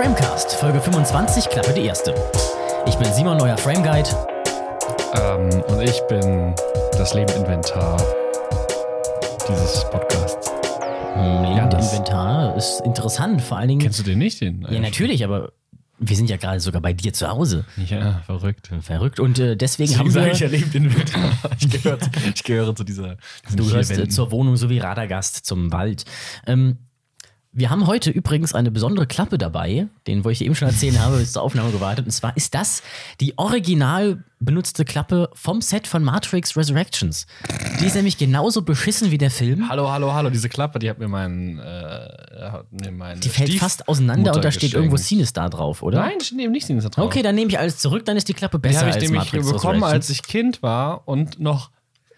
Framecast, Folge 25, Klappe die erste. Ich bin Simon, neuer Frame Guide. Ähm, und ich bin das Lebeninventar dieses Podcasts. Lebentinventar ist interessant, vor allen Dingen. Kennst du den nicht? Den ja, natürlich, aber wir sind ja gerade sogar bei dir zu Hause. Ja, verrückt. Verrückt. Und äh, deswegen Deswegen haben wir. ich ja Lebeninventar. Ich gehöre, ich gehöre zu dieser. Du gehörst äh, zur Wohnung sowie Radagast zum Wald. Ähm, wir haben heute übrigens eine besondere Klappe dabei, den, wo ich eben schon erzählen habe, bis zur Aufnahme gewartet. Und zwar ist das die original benutzte Klappe vom Set von Matrix Resurrections. Die ist nämlich genauso beschissen wie der Film. Hallo, hallo, hallo. Diese Klappe, die hat mir mein. Äh, hat mir mein Die fällt fast auseinander und da steht irgendwo geschenkt. Sinistar drauf, oder? Nein, steht eben nicht Sinus drauf. Okay, dann nehme ich alles zurück, dann ist die Klappe Die besser habe ich als nämlich Matrix bekommen, als ich Kind war und noch,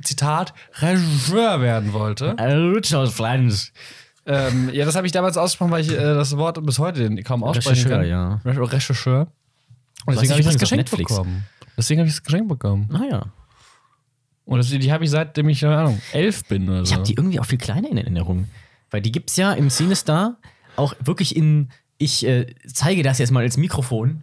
Zitat, Regisseur werden wollte. Richard Flans. Ähm, ja, das habe ich damals ausgesprochen, weil ich äh, das Wort bis heute kaum aussprechen kann. ja. Re Regisseur. Und deswegen habe ich das auf Geschenk Netflix. bekommen. Deswegen habe ich das Geschenk bekommen. Naja. Und das, die habe ich seitdem ich, keine Ahnung, elf bin oder so. Ich habe die irgendwie auch viel kleiner in Erinnerung. Weil die gibt's ja im Cinestar auch wirklich in, ich äh, zeige das jetzt mal als Mikrofon,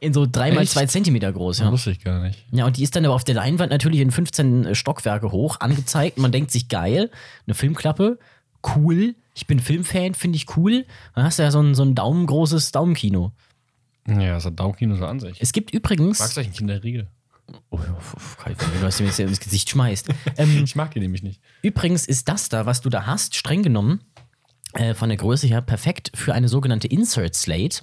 in so dreimal Echt? zwei Zentimeter groß. Das Ja. wusste ich gar nicht. ja, und die ist dann aber auf der Leinwand natürlich in 15 Stockwerke hoch angezeigt. Man denkt sich, geil, eine Filmklappe, cool. Ich bin Filmfan, finde ich cool. Dann hast du ja so ein, so ein daumengroßes Daumenkino. Ja, das hat Daumenkino so an sich. Es gibt übrigens. Magst du eigentlich einen Kinderriegel? Oh, Kai, wenn du das mir jetzt ins Gesicht schmeißt. ähm, Ich mag die nämlich nicht. Übrigens ist das da, was du da hast, streng genommen, äh, von der Größe her perfekt für eine sogenannte Insert Slate.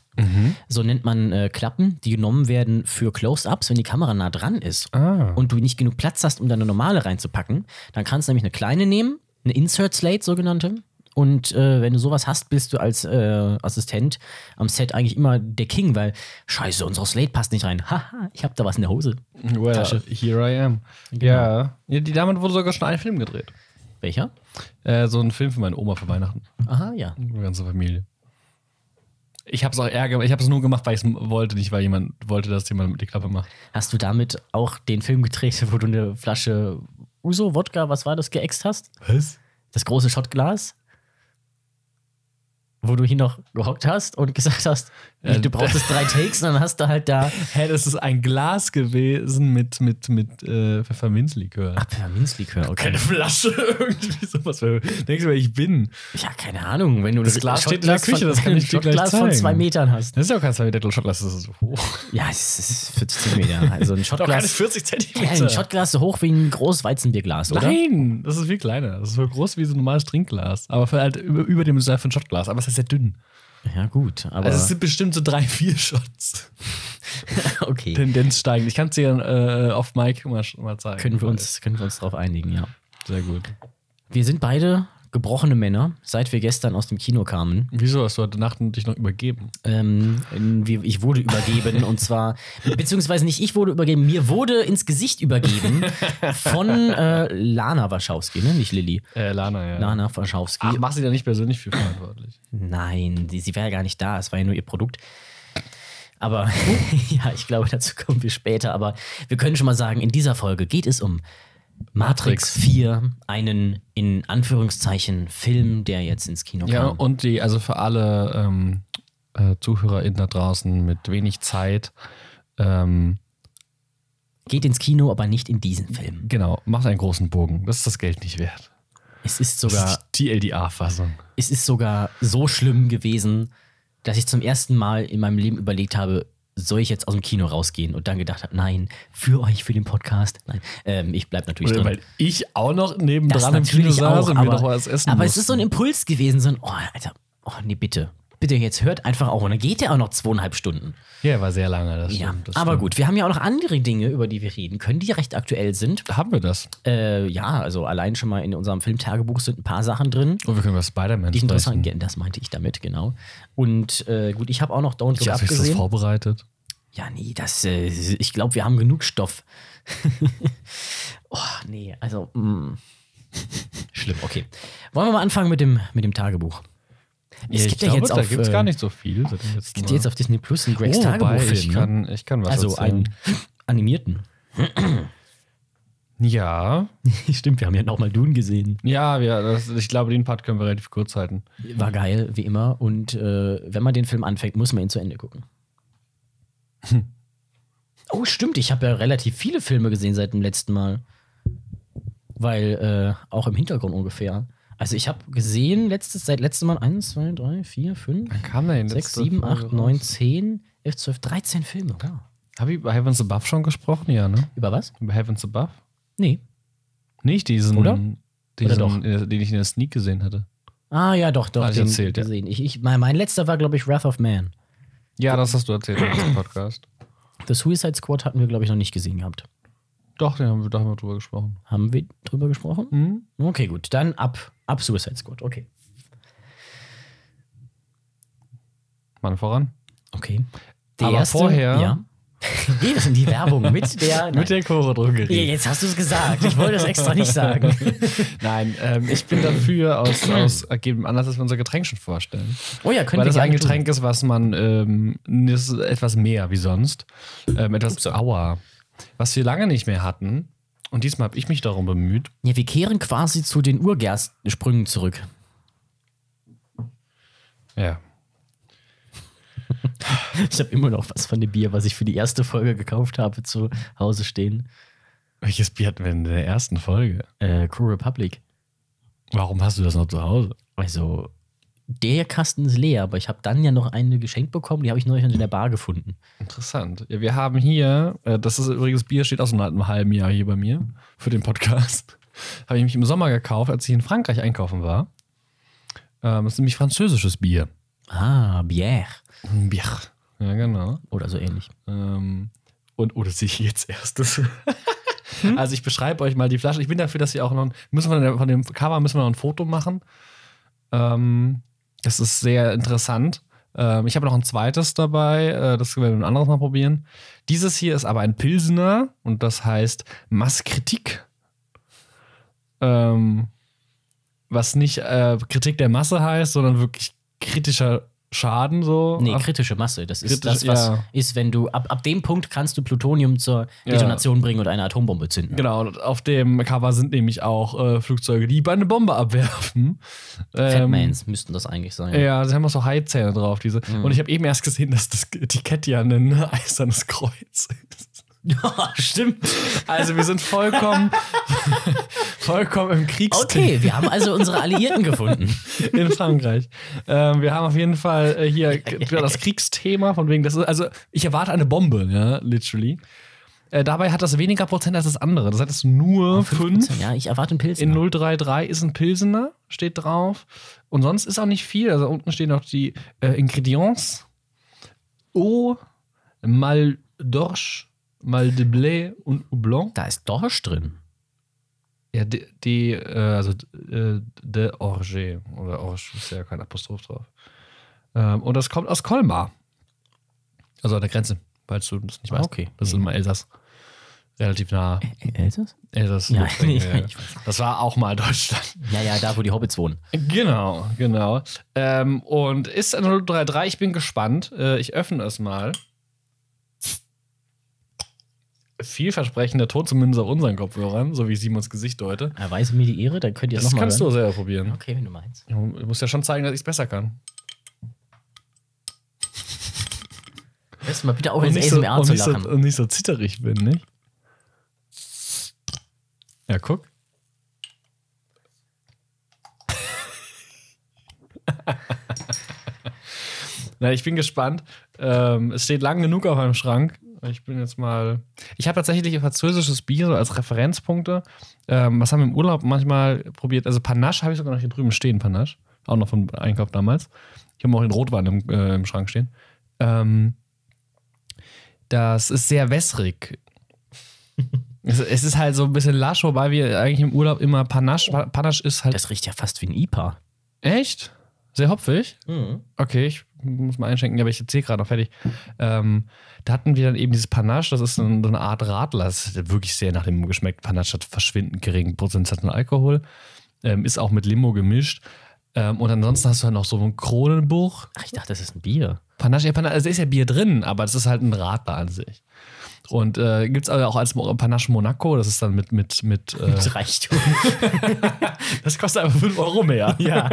So nennt man äh, Klappen, die genommen werden für Close-Ups, wenn die Kamera nah dran ist Ah. und du nicht genug Platz hast, um da eine normale reinzupacken. Dann kannst du nämlich eine kleine nehmen, eine Insert Slate sogenannte. Und äh, wenn du sowas hast, bist du als äh, Assistent am Set eigentlich immer der King, weil Scheiße, unsere Slate passt nicht rein. Haha, ich hab da was in der Hose. Well, Tasche. here I am. Ja. ja. Die damit wurde sogar schon ein Film gedreht. Welcher? Äh, so ein Film für meine Oma für Weihnachten. Aha, ja. Die ganze Familie. Ich habe es auch ärger, ich habe es nur gemacht, weil ich es wollte, nicht weil jemand wollte, dass jemand die Klappe macht. Hast du damit auch den Film gedreht, wo du eine Flasche Uso, Wodka, was war das, geäxt hast? Was? Das große Shotglas? Wo du hier noch gehockt hast und gesagt hast, Äh, du brauchtest drei Takes und dann hast du halt da Hä, das ist ein Glas gewesen mit, mit, mit äh, Pfefferminzlikör. Ah, Pfefferminzlikör, okay. Keine Flasche, irgendwie sowas. Denkst du, wer ich bin? Ja, keine Ahnung, wenn du Das Glas steht in der Küche, das kann ich dir gleich Shotglas von zeigen. zwei Metern hast. Das ist ja auch kein 2 Meter Schottglas, das ist so hoch. Ja, es ist 40 Zentimeter. Also ein Shotglas. 40 Ja, Zentimeter. ein Shotglas so hoch wie ein großes Weizenbierglas, oder? Nein, das ist viel kleiner. Das ist so groß wie so ein normales Trinkglas. Aber für halt über, über dem ist ein Shotglas. Aber es ist sehr dünn. Ja, gut, aber Also es sind bestimmt so drei, vier Shots. okay. Tendenz steigend. Ich kann es dir äh, auf Mic mal, mal zeigen. Können wir uns, können wir uns darauf einigen, ja. Sehr gut. Wir sind beide gebrochene Männer, seit wir gestern aus dem Kino kamen. Wieso hast du heute Nacht dich noch übergeben? Ähm, ich wurde übergeben und zwar, beziehungsweise nicht ich wurde übergeben, mir wurde ins Gesicht übergeben von äh, Lana Warschawski, ne? Nicht Lilly. Äh, Lana, ja. Lana Warschawski. Ach, machst du da nicht persönlich für verantwortlich? Nein, die, sie wäre ja gar nicht da, es war ja nur ihr Produkt. Aber ja, ich glaube, dazu kommen wir später. Aber wir können schon mal sagen, in dieser Folge geht es um Matrix, Matrix. 4, einen in Anführungszeichen Film, der jetzt ins Kino Ja, kam. und die, also für alle ähm, äh, ZuhörerInnen da draußen mit wenig Zeit, ähm, Geht ins Kino, aber nicht in diesen Film. genau, macht einen großen Bogen. Das ist das Geld nicht wert. Es ist Das sogar ist die LDA-Fassung. es ist sogar so schlimm gewesen, dass ich zum ersten Mal in meinem Leben überlegt habe, soll ich jetzt aus dem Kino rausgehen? Und dann gedacht habe, nein, für euch, für den Podcast. Nein, ähm, ich bleib natürlich Oder drin. weil ich auch noch Das nebendran im Kino saß auch, und mir aber, noch was essen aber es musste. ist so ein Impuls gewesen, so ein, oh, Alter, oh, nee, bitte. Bitte, jetzt hört einfach auf. Und dann geht der auch noch zweieinhalb Stunden. Ja, war sehr lange. Das Ja, stimmt, das aber stimmt. gut, wir haben ja auch noch andere Dinge, über die wir reden können, die recht aktuell sind. Haben wir das? Äh, ja, also allein schon mal in unserem Filmtagebuch sind ein paar Sachen drin. Und wir können über Spider-Man interessant, sprechen. ja, das meinte ich damit, genau. Und äh, gut, ich habe auch noch Don't Ich Up habe das gesehen. vorbereitet. Ja, nee, das, äh, ich glaube, wir haben genug Stoff. oh, nee, also, mm. schlimm, okay. Wollen wir mal anfangen mit dem, mit dem Tagebuch? Es gibt ja jetzt da auf, gibt es äh, gar nicht so viel. Es gibt Mal. jetzt auf Disney Plus einen Gregs oh, Tagebuchfilm. ich ne? kann, ich kann was also erzählen. einen animierten. Ja. Stimmt, wir haben ja nochmal Dune gesehen. Ja, wir, das, ich glaube, den Part können wir relativ kurz halten. War geil, wie immer. Und äh, wenn man den Film anfängt, muss man ihn zu Ende gucken. Oh, stimmt, ich habe ja relativ viele Filme gesehen seit dem letzten Mal. Weil, äh, auch im Hintergrund ungefähr. Also ich habe gesehen, letztes, seit letztem Mal 1, 2, 3, 4, 5, Wann kam der denn 6, letzte 7, Folge 8, 9, raus? 10, 11, 12, 13 Filme. Wow. Habe ich über Heavens Above schon gesprochen? Ja, ne? Über was? Über Heavens Above? Nee. Nicht diesen, Oder? diesen doch? äh, den ich in der Sneak gesehen hatte. Ah, ja, doch, doch. Hatte ich erzählt, ja. gesehen. Ich, ich, mein, mein letzter war, glaube ich, Wrath of Man. Ja, das hast du erzählt diesem Podcast. The Suicide Squad hatten wir, glaube ich, noch nicht gesehen gehabt. Doch, den haben wir, da haben wir drüber gesprochen. Haben wir drüber gesprochen? Mhm. Okay, gut. Dann ab, ab Suicide Squad. Okay. Mann voran. Okay. Aber vorher- Ja. Geht es in die Werbung mit der. Mit der Chore Ja, Drogerie. jetzt hast du es gesagt. Ich wollte es extra nicht sagen. Nein, ähm, ich bin dafür aus, aus ergebem Anlass, dass wir unser Getränk schon vorstellen. Oh ja, können Weil wir das ein Getränk ist, was man ähm, das ist etwas mehr wie sonst. Ähm, etwas Upsa. Aua. Was wir lange nicht mehr hatten. Und diesmal habe ich mich darum bemüht. Tun. Ja, wir kehren quasi zu den Urgerstsprüngen zurück. Ja. Ich habe immer noch was von dem Bier, was ich für die erste Folge gekauft habe, zu Hause stehen. Welches Bier hatten wir in der ersten Folge? Äh, Crew Republic. Warum hast du das noch zu Hause? Also, der Kasten ist leer, aber ich habe dann ja noch eine geschenkt bekommen, die habe ich neulich in der Bar gefunden. Interessant. Ja, wir haben hier, äh, das ist übrigens Bier, steht auch so seit einem halben Jahr hier bei mir für den Podcast. Habe ich mich im Sommer gekauft, als ich in Frankreich einkaufen war. Ähm, das ist nämlich französisches Bier. Ah, Bière. Bier. Ja, genau. Oder so ähnlich. Ähm, und, oh, das sehe ich jetzt erst. Das also ich beschreibe euch mal die Flasche. Ich bin dafür, dass wir auch noch, müssen wir von, der, von dem Cover müssen wir noch ein Foto machen. Ähm, das ist sehr interessant. Ähm, ich habe noch ein zweites dabei. Äh, das werden wir ein anderes Mal probieren. Dieses hier ist aber ein Pilsener und das heißt Masskritik. Ähm, was nicht äh, Kritik der Masse heißt, sondern wirklich kritischer Schaden so. Nee, Auf- kritische Masse. Das ist Kritisch, das, was ja. ist, wenn du ab, ab dem Punkt kannst du Plutonium zur Ja. Detonation bringen und eine Atombombe zünden. Genau, und auf dem Cover sind nämlich auch äh, Flugzeuge, die eine Bombe abwerfen. Ähm, Fatmans müssten das eigentlich sein. ja, sie haben auch so Haizähne drauf, diese. Und ich habe eben erst gesehen, dass das Etikett ja ein eisernes Kreuz ist. Ja, stimmt. Also wir sind vollkommen, vollkommen im Kriegsthema Okay, wir haben also unsere Alliierten gefunden. in Frankreich. Ähm, wir haben auf jeden Fall äh, hier das Kriegsthema, von wegen, das ist, also ich erwarte eine Bombe, ja, literally. Äh, dabei hat das weniger Prozent als das andere. Das hat es nur fünf. Ja, ich erwarte einen Pilz. In 033 ist ein Pilsener, steht drauf. Und sonst ist auch nicht viel. Also unten stehen noch die äh, Ingredients. Eau, Mal d'Orge, Mal de Blé und Houblon. Da ist Dorsch drin. Ja, die, die äh, also äh, de Orge. Oder Orge ist ja kein Apostroph drauf. Ähm, und das kommt aus Colmar. Also an der Grenze, falls du das nicht weißt. okay. Das ist immer Elsass. Relativ nah. Elsass? Elsass. Ja, Lothringen, ja. Das war auch mal Deutschland. Ja, ja, da, wo die Hobbits wohnen. Genau, genau. Ähm, und ist ein 033, ich bin gespannt. Äh, ich öffne es mal. Vielversprechender Ton, zumindest auf unseren Kopfhörern, so wie Simons Gesicht deute. Erweise mir die Ehre, dann könnt ihr es Das nochmal kannst hören. du selber probieren. Okay, wenn du meinst. Du musst ja schon zeigen, dass ich es besser kann. Hörst du mal bitte auf, Und ins so, ASMR und, zu nicht so, lachen. und nicht so zitterig bin, nicht? Ja, guck. Na, ich bin gespannt. Ähm, es steht lang genug auf meinem Schrank. Ich bin jetzt mal. Ich habe tatsächlich französisches Bier so als Referenzpunkte. Ähm, was haben wir im Urlaub manchmal probiert? Also Panache habe ich sogar noch hier drüben stehen, Panache. Auch noch vom Einkauf damals. Ich habe auch den Rotwein im, äh, im Schrank stehen. Ähm, das ist sehr wässrig. es, es ist halt so ein bisschen lasch, wobei wir eigentlich im Urlaub immer Panache. Pa- Panache ist halt. Das riecht ja fast wie ein IPA. Echt? Sehr hopfig? Mhm. Okay, ich muss mal einschenken, aber ich erzähle gerade noch fertig. Ähm, da hatten wir dann eben dieses Panache, das ist so eine, Art Radler. Das hat wirklich sehr nach dem geschmeckt. Panache hat verschwindend geringen Prozentsatz an Alkohol. Ähm, ist auch mit Limo gemischt. Ähm, und ansonsten hast du halt noch so ein Kronenbuch. Ach, ich dachte, das ist ein Bier. Panache, ja, Panache, also ist ja Bier drin, aber das ist halt ein Radler an sich. Und äh, gibt es auch als Panache Monaco, das ist dann mit, mit, mit äh, Das Reichtum. das kostet einfach 5 Euro mehr. ja.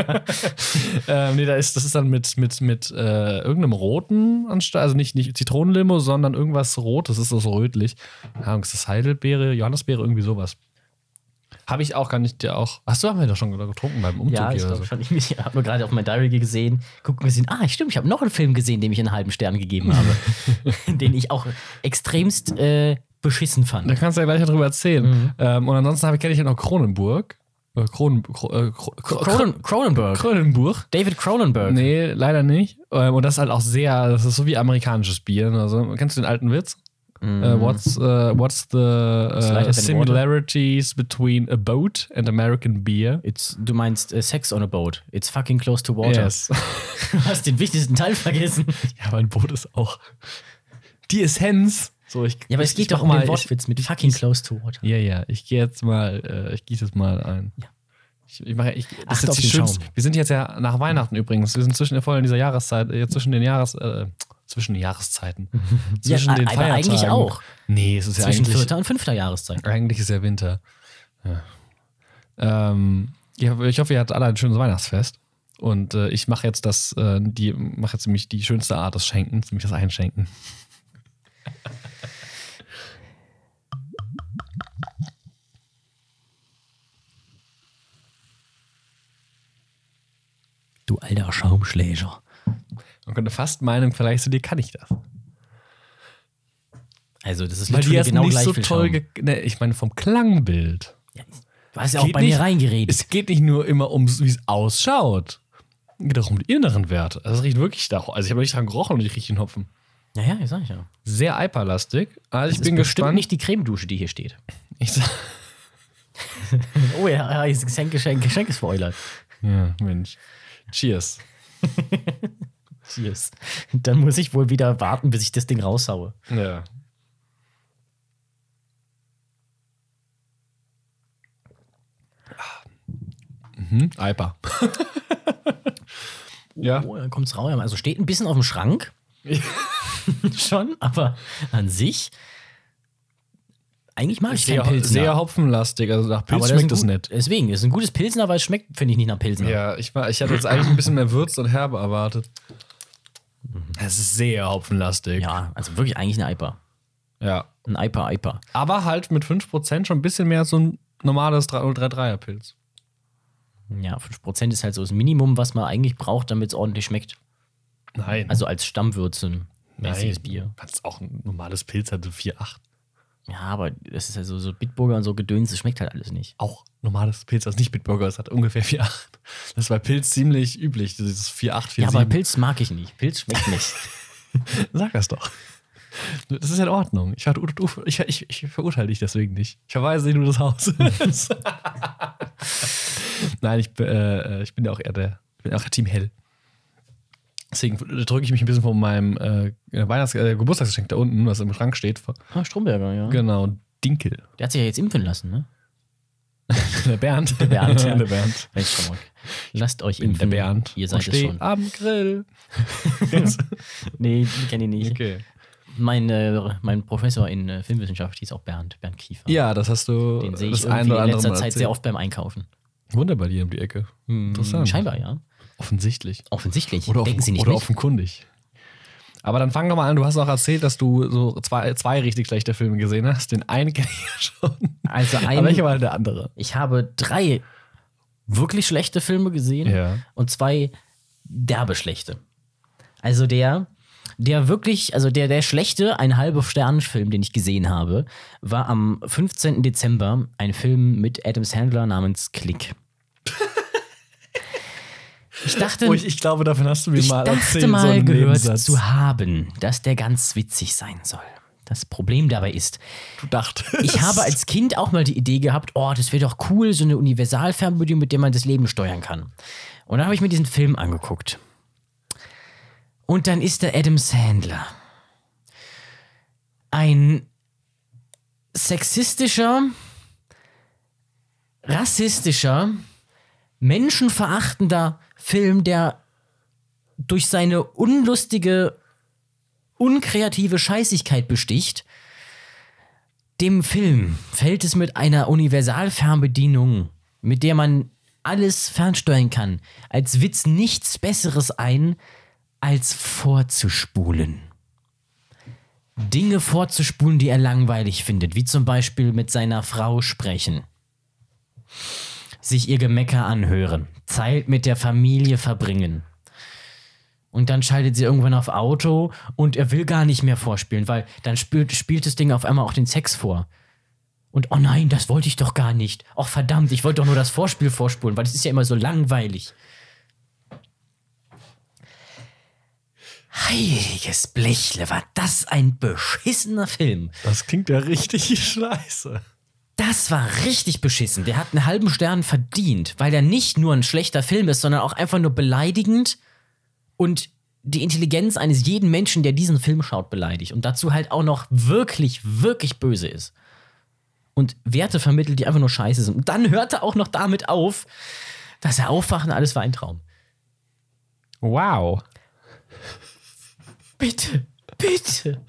ähm, nee, da ist, das ist dann mit, mit, mit äh, irgendeinem roten anstatt, also nicht, nicht Zitronenlimo, sondern irgendwas Rotes, ist das so rötlich. Ja, ist das Heidelbeere, Johannisbeere, irgendwie sowas. Habe ich auch gar nicht, der auch. Du, haben wir doch schon getrunken beim Umzug Ja, ich hier oder so. schon. Ich habe nur gerade auf mein Diary gesehen, gucken gesehen, ah, stimmt, ich habe noch einen Film gesehen, dem ich einen halben Stern gegeben habe. den ich auch extremst äh, beschissen fand. Da kannst du ja gleich darüber erzählen. Mhm. Ähm, und ansonsten ich kenne ich ja noch Kronenburg. Äh, Kronen, Kro, äh, Kro, Kro, Cronen Cronenberg. Kronenburg. David Cronenberg. Nee, leider nicht. Ähm, und das ist halt auch sehr, das ist so wie amerikanisches Bier. Also, kennst du den alten Witz? Äh, what's, äh, what's the uh, similarities between a boat and American beer? It's, du meinst Sex on a Boat. It's fucking close to water. Yes. Du hast den wichtigsten Teil vergessen. ja, aber ein Boot ist auch die Essenz. So, ich, Ja, aber es ich- geht ich doch um den ich- Wortwitz mit fucking close to water. Ja, ja, ich gehe jetzt mal, äh, ich gieße es mal ein. Ja. Ich, ich mache, ich, das ist jetzt die den schönste. Wir sind jetzt ja nach Weihnachten übrigens. Wir sind zwischen voll in dieser Jahreszeit, äh, zwischen den Jahres, äh, zwischen den Jahreszeiten. zwischen den aber eigentlich Feiertagen. auch. Nee, es ist ja Zwischen eigentlich, vierter und fünfter Jahreszeit. eigentlich ist ja Winter. Ja. Ähm, ja, ich hoffe, ihr hattet alle ein schönes Weihnachtsfest. Und äh, ich mache jetzt das, äh, die mache jetzt nämlich die schönste Art des Schenkens, nämlich das Einschenken. Du alter Schaumschläger. Man könnte fast meinen, vielleicht zu dir kann ich das. Also, das ist Weil die jetzt genau nicht gleich so toll, ne, ich meine vom Klangbild. Du hast ja auch bei nicht- mir reingeredet. Es geht nicht nur immer um, wie es ausschaut. Es geht auch um die inneren Werte. Also es riecht wirklich da. Also ich habe nicht dran gerochen und ich rieche den Hopfen. Ja, ja, sag ich ja. Sehr eiperlastig. Also ich Das bin ist bestimmt gespannt. nicht die Cremedusche, die hier steht. Ich sag, Oh ja, ja, Geschenk, Geschenk, Geschenk ist Spoiler. ja, Mensch. Cheers. Cheers. Dann muss ich wohl wieder warten, bis ich das Ding raushaue. Ja. Mhm, Eiper. ja. Oh, dann kommt's raus. Also steht ein bisschen auf dem Schrank. Schon, aber an sich. Eigentlich mag ich Sehr, keinen Pilsner. sehr hopfenlastig. Also nach Pilz aber das schmeckt es ein nicht. Deswegen, ist ein gutes Pilsner, aber es schmeckt, finde ich, nicht nach Pilsner. Ja, ich, war, ich hatte jetzt eigentlich ein bisschen mehr Würz und Herbe erwartet. Es ist sehr hopfenlastig. Ja, also wirklich eigentlich ein IPA. ja. Ein IPA, IPA. Aber halt mit 5% schon ein bisschen mehr als so ein normales 3-3er Pilz. Ja, 5% ist halt so das Minimum, was man eigentlich braucht, damit es ordentlich schmeckt. Nein. Also als Stammwürze mäßiges Nein. Bier. Kannst auch ein normales Pilz so 4,8. Ja, aber das ist ja so, so Bitburger und so Gedöns, das schmeckt halt alles nicht. Auch normales Pilz, das nicht Bitburger ist, hat ungefähr 4,8. Das ist bei Pilz ziemlich üblich, dieses 4,8, 4,7. Ja, aber Pilz mag ich nicht. Pilz schmeckt nicht. Sag das doch. Das ist in Ordnung. Ich, ich, ich, ich verurteile dich deswegen nicht. Ich verweise dir nur das Haus. Nein, ich, bin, äh, ich bin ja auch eher der, ich bin auch Team Hell. Deswegen drücke ich mich ein bisschen von meinem äh, Weihnachts äh, Geburtstagsgeschenk da unten, was im Schrank steht. ah, Stromberger, ja. Genau, Dinkel. Der hat sich ja jetzt impfen lassen, ne? Der Bernd. Der Bernd, ja. der Bernd. Lasst euch impfen. der Bernd. Ihr seid es schon. am Grill. Nee, kenne ich nicht. okay. Mein, äh, mein Professor in äh, Filmwissenschaft hieß auch Bernd, Bernd Kiefer. Ja, das hast du Den sehe das ich ein oder in letzter Zeit sehr oft beim Einkaufen. Wunder bei dir um die Ecke. Interessant. Scheinbar, ja. Offensichtlich. Offensichtlich. Oder, Denken offen, Sie nicht oder mit? offenkundig. Aber dann fang doch mal an. Du hast auch erzählt, dass du so zwei, zwei richtig schlechte Filme gesehen hast. Den einen kenne ich ja schon. Also Aber ein, welcher war denn der andere? ich habe drei wirklich schlechte Filme gesehen Ja. und zwei derbe schlechte. Also der, der wirklich, also der, der schlechte, ein halber Sternenfilm, den ich gesehen habe, war am 15. Dezember ein Film mit Adam Sandler namens Click. Ich dachte, Oh, ich, ich glaube, davon hast du mir ich mal dachte erzählt. mal so gehört Nebensatz. zu haben, dass der ganz witzig sein soll. Das Problem dabei ist, Du dachtest. ich habe als Kind auch mal die Idee gehabt, oh, das wäre doch cool, so eine Universalfernbedienung, mit der man das Leben steuern kann. Und dann habe ich mir diesen Film angeguckt. Und dann ist da Adam Sandler. Ein sexistischer, rassistischer, menschenverachtender Film, der durch seine unlustige, unkreative Scheißigkeit besticht Dem Film fällt es mit einer Universalfernbedienung, mit der man alles fernsteuern kann, als Witz nichts Besseres ein, als vorzuspulen. Dinge vorzuspulen, die er langweilig findet, wie zum Beispiel mit seiner Frau sprechen, sich ihr Gemecker anhören, Zeit mit der Familie verbringen. Und dann schaltet sie irgendwann auf Auto und er will gar nicht mehr vorspielen, weil dann spielt, spielt das Ding auf einmal auch den Sex vor. Und oh nein, das wollte ich doch gar nicht. Och verdammt, ich wollte doch nur das Vorspiel vorspulen, weil das ist ja immer so langweilig. Heiliges Blechle, war das ein beschissener Film. Das klingt ja richtig scheiße. Das war richtig beschissen. Der hat einen halben Stern verdient, weil der nicht nur ein schlechter Film ist, sondern auch einfach nur beleidigend und die Intelligenz eines jeden Menschen, der diesen Film schaut, beleidigt. Und dazu halt auch noch wirklich, wirklich böse ist. Und Werte vermittelt, die einfach nur scheiße sind. Und dann hört er auch noch damit auf, dass er aufwacht und alles war ein Traum. Wow. Bitte, bitte.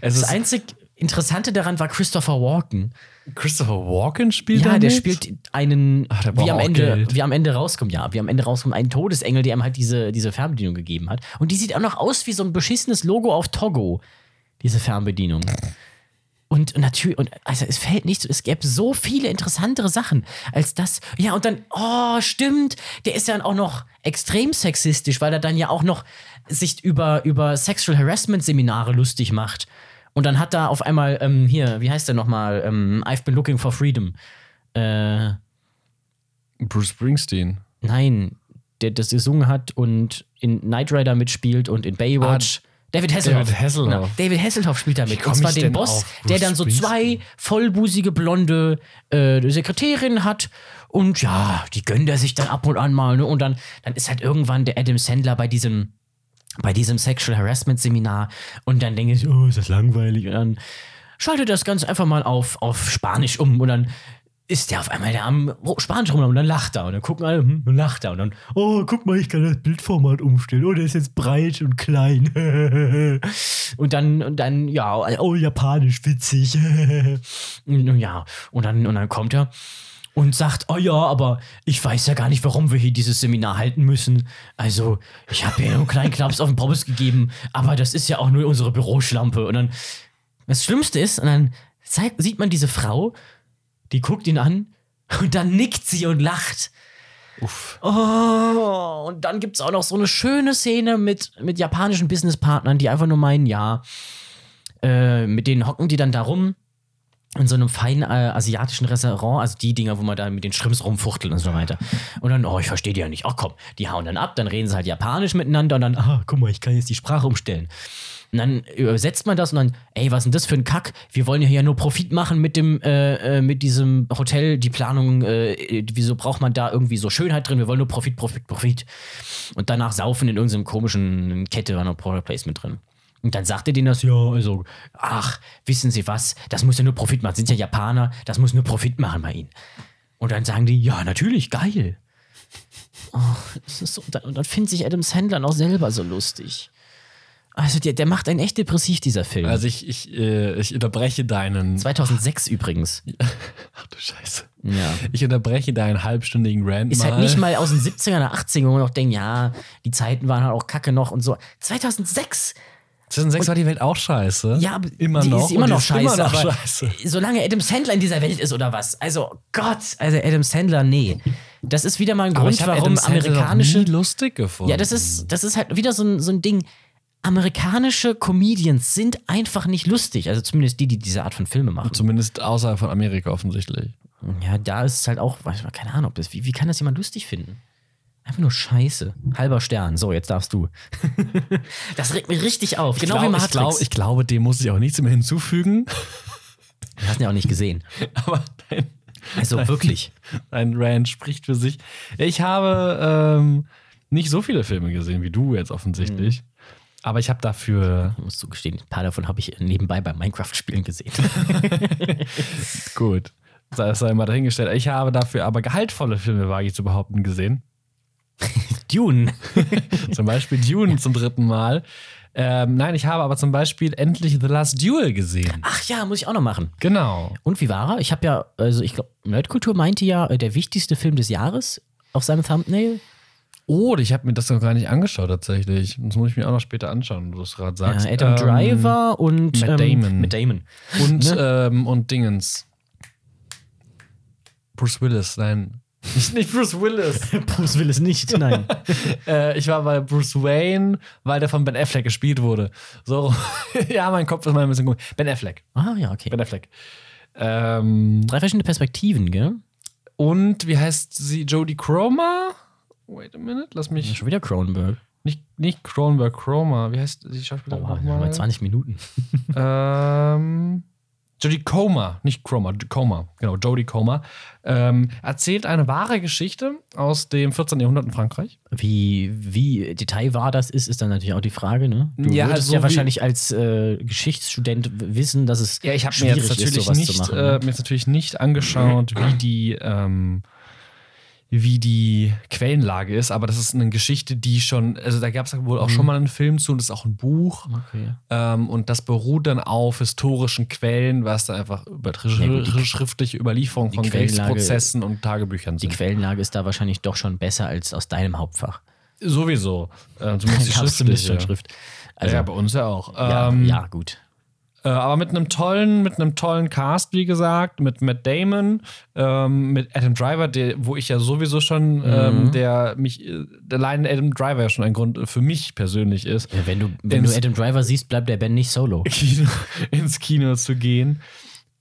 Es Das ist einzig Interessante daran war Christopher Walken. Christopher Walken spielt Ja, der mit? spielt einen, Ach, der wie am Ende, Geld. wie am Ende rauskommt, ja, wie am Ende rauskommt, einen Todesengel, der ihm halt diese, diese Fernbedienung gegeben hat. Und die sieht auch noch aus wie so ein beschissenes Logo auf Togo, diese Fernbedienung. Und, und natürlich, und also es fällt nicht so, es gäbe so viele interessantere Sachen als das. Ja, und dann, oh, stimmt, der ist ja auch noch extrem sexistisch, weil er dann ja auch noch sich über, über Sexual Harassment Seminare lustig macht. Und dann hat er auf einmal, ähm, hier, wie heißt der nochmal? Ähm, I've been looking for freedom. Äh, Bruce Springsteen. nein, der das gesungen hat und in Knight Rider mitspielt und in Baywatch. David Hasselhoff. David Hasselhoff. Genau. David Hasselhoff spielt da mit. komm Und zwar den Boss, der dann so zwei vollbusige blonde äh, Sekretärinnen hat. Und ja, die gönnt er sich dann ab und an mal. Ne? Und dann, dann ist halt irgendwann der Adam Sandler bei diesem, bei diesem Sexual Harassment Seminar. Und dann denke ich, oh, ist das langweilig. Und dann schaltet das Ganze einfach mal auf, auf Spanisch um. Und dann ist der auf einmal da am Spanisch rum und dann lacht er und dann gucken alle, hm, und lacht er und dann, oh, guck mal, ich kann das Bildformat umstellen. Oh, der ist jetzt breit und klein. und dann, und dann, ja, oh, japanisch, witzig. und, ja, und dann, und dann kommt er und sagt, oh ja, aber ich weiß ja gar nicht, warum wir hier dieses Seminar halten müssen. Also, ich habe ja nur einen kleinen Klaps auf den Pommes gegeben, aber das ist ja auch nur unsere Büroschlampe. Und dann, das Schlimmste ist, und dann zeigt, sieht man diese Frau, die guckt ihn an und dann nickt sie und lacht. Uff. Oh, und dann gibt es auch noch so eine schöne Szene mit, mit japanischen Businesspartnern, die einfach nur meinen, ja, äh, mit denen hocken die dann da rum in so einem feinen äh, asiatischen Restaurant, also die Dinger, wo man da mit den Schrimps rumfuchtelt und so weiter. Und dann, oh, ich verstehe die ja nicht. Ach komm, die hauen dann ab, dann reden sie halt japanisch miteinander und dann, ah, guck mal, ich kann jetzt die Sprache umstellen. Und dann übersetzt man das und dann, ey, was ist denn das für ein Kack? Wir wollen ja hier nur Profit machen mit dem, äh, äh, mit diesem Hotel, die Planung, äh, wieso braucht man da irgendwie so Schönheit drin? Wir wollen nur Profit, Profit, Profit. Und danach saufen in irgendeinem komischen Kette war noch Product Placement drin. Und dann sagte denen das, ja, also, ach, wissen Sie was, das muss ja nur Profit machen. Sind ja Japaner, das muss nur Profit machen bei Ihnen. Und dann sagen die, ja, natürlich, geil. Oh, das ist so, und dann, findet sich Adam Sandler auch selber so lustig. Also, der, der macht einen echt depressiv, dieser Film. Also ich, ich, äh, ich unterbreche deinen. 2006 übrigens. Ach du Scheiße. Ja. Ich unterbreche deinen halbstündigen Rant Ist mal. halt nicht mal aus den 70er oder 80er, wo man noch denkt, ja, die Zeiten waren halt auch kacke noch und so. 2006 2006 war die Welt auch scheiße. Ja, immer die noch. ist immer und die noch ist scheiße. Immer noch scheiße. Solange Adam Sandler in dieser Welt ist oder was. Also Gott, also Adam Sandler, nee. Das ist wieder mal ein Aber Grund, warum amerikanische. nie lustig gefunden. Ja, das ist, das ist halt wieder so ein, so ein Ding. Amerikanische Comedians sind einfach nicht lustig. Also zumindest die, die diese Art von Filme machen. Zumindest außerhalb von Amerika offensichtlich. Ja, da ist es halt auch, weiß ich mal, keine Ahnung, das, wie, wie kann das jemand lustig finden? Einfach nur Scheiße. Halber Stern. So, jetzt darfst du. das regt mich richtig auf. Genau wie glaub, Matrix. ich, glaub, ich glaube, dem muss ich auch nichts mehr hinzufügen. Wir hast ihn ja auch nicht gesehen. Aber dein, Also wirklich. dein Rant spricht für sich. Ich habe ähm, nicht so viele Filme gesehen wie du jetzt offensichtlich. Mhm. Aber ich habe dafür. Ich muss zugestehen, ein paar davon habe ich nebenbei beim Minecraft-Spielen gesehen. Gut. Das sei mal dahingestellt. Ich habe dafür aber gehaltvolle Filme, wage ich zu behaupten, gesehen. Dune. Zum Beispiel Dune zum dritten Mal. Ähm, nein, ich habe aber zum Beispiel endlich The Last Duel gesehen. Ach ja, muss ich auch noch machen. Genau. Und wie war er? Ich habe ja, also ich glaube, Nerdkultur meinte ja, äh, der wichtigste Film des Jahres auf seinem Thumbnail. Oh, ich habe mir das noch gar nicht angeschaut tatsächlich. Das muss ich mir auch noch später anschauen, wo du es gerade sagst. Ja, Adam Ähm, Driver und Matt ähm, Damon. Matt Damon. Und, Ne? ähm, und Dingens. Bruce Willis, nein. Nicht, Bruce Willis. Bruce Willis nicht, nein. äh, ich war bei Bruce Wayne, weil der von Ben Affleck gespielt wurde. So, ja, mein Kopf ist mal ein bisschen gut. Ben Affleck. ah ja, okay. Ben Affleck. Ähm, Drei verschiedene Perspektiven, gell? und wie heißt sie? Jodie Croma? Wait a minute, lass mich. Schon wieder Cronenberg. Nicht, nicht Cronenberg, Chroma. Wie heißt die Schauspielerin Boah, wir haben nochmal? mal 20 Minuten. Ähm, Jodie Comer, nicht Chroma, Comer, genau, Jodie Comer, ähm, erzählt eine wahre Geschichte aus dem 14. Jahrhundert in Frankreich. Wie, wie detailwahr das ist, ist dann natürlich auch die Frage, ne? Du Ja, würdest also ja wahrscheinlich als äh, Geschichtsstudent wissen, dass es Ja, ich habe mir schwierig jetzt natürlich ist, sowas nicht, zu machen. äh, ne? mir jetzt natürlich nicht angeschaut, wie die, ähm, wie die Quellenlage ist, aber das ist eine Geschichte, die schon, also da gab es wohl auch Mhm. schon mal einen Film zu und das ist auch ein Buch. Okay. Ähm, und das beruht dann auf historischen Quellen, was dann einfach über Ja, die- schriftliche Überlieferung die von Gerichtsprozessen und Tagebüchern Die sind. Quellenlage ist da wahrscheinlich doch schon besser als aus deinem Hauptfach. Sowieso. Äh, zumindest die Da schriftliche. Schrift. Also, ja, bei uns ja auch. ja, Ähm, ja, gut. Äh, aber mit einem tollen, mit einem tollen Cast, wie gesagt, mit Matt Damon, ähm, mit Adam Driver, der, wo ich ja sowieso schon, Mhm. ähm, der mich, äh, allein Adam Driver ja schon ein Grund für mich persönlich ist, Ja, wenn du, wenn ins- du Adam Driver siehst, bleibt der Ben nicht solo. Kino, ins Kino zu gehen.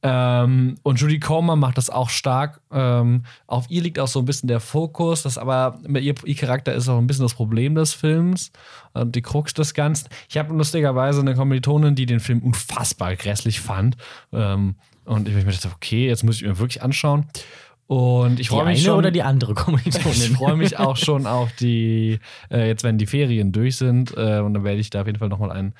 Ähm, und Judy Comer macht das auch stark. Ähm, auf ihr liegt auch so ein bisschen der Fokus, das aber ihr, ihr Charakter ist auch ein bisschen das Problem des Films und die Krux des Ganzen. Ich habe lustigerweise eine Kommilitonin, die den Film unfassbar grässlich fand. Ähm, und ich mir dachte, okay, jetzt muss ich mir wirklich anschauen. Und ich freue mich eine schon. oder die andere ich Kommilitonin? freue mich auch schon auf die, äh, jetzt wenn die Ferien durch sind, äh, und dann werde ich da auf jeden Fall nochmal ein äh,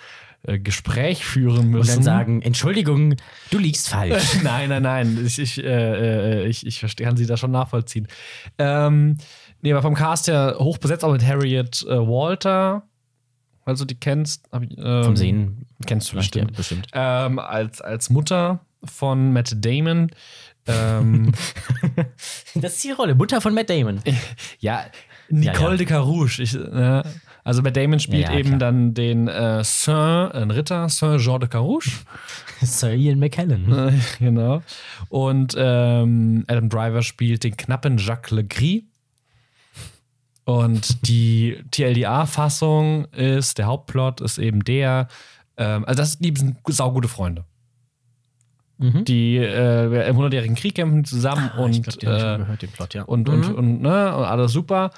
Gespräch führen müssen. Und dann sagen, Entschuldigung, du liegst falsch. nein, nein, nein. Ich, ich, äh, äh, ich, ich verstehe, kann sie da schon nachvollziehen. Ähm, nee, aber vom Cast her hochbesetzt, auch mit Harriet äh, Walter. Du die kennst. Ich, ähm, Vom Sehen. Kennst du Vielleicht, ja, bestimmt. bestimmt. Ähm, als, als Mutter von Matt Damon. Ähm, Das ist die Rolle. Mutter von Matt Damon. ja, Nicole Ja, ja. de Carouge. Ich, äh, also Matt Damon spielt Ja, eben klar. dann den äh, Saint, ein Ritter, Saint Jean de Carouge. Sir Ian McKellen. Genau. Und ähm, Adam Driver spielt den knappen Jacques Legris. Und die TLDA-Fassung ist, der Hauptplot ist eben der, ähm, also das die sind saugute Freunde. Mhm. Die äh, im 100-jährigen Krieg kämpfen zusammen Ah, und, ich äh, gehört, den Plot, ja. und, und, und, ne, und alles super.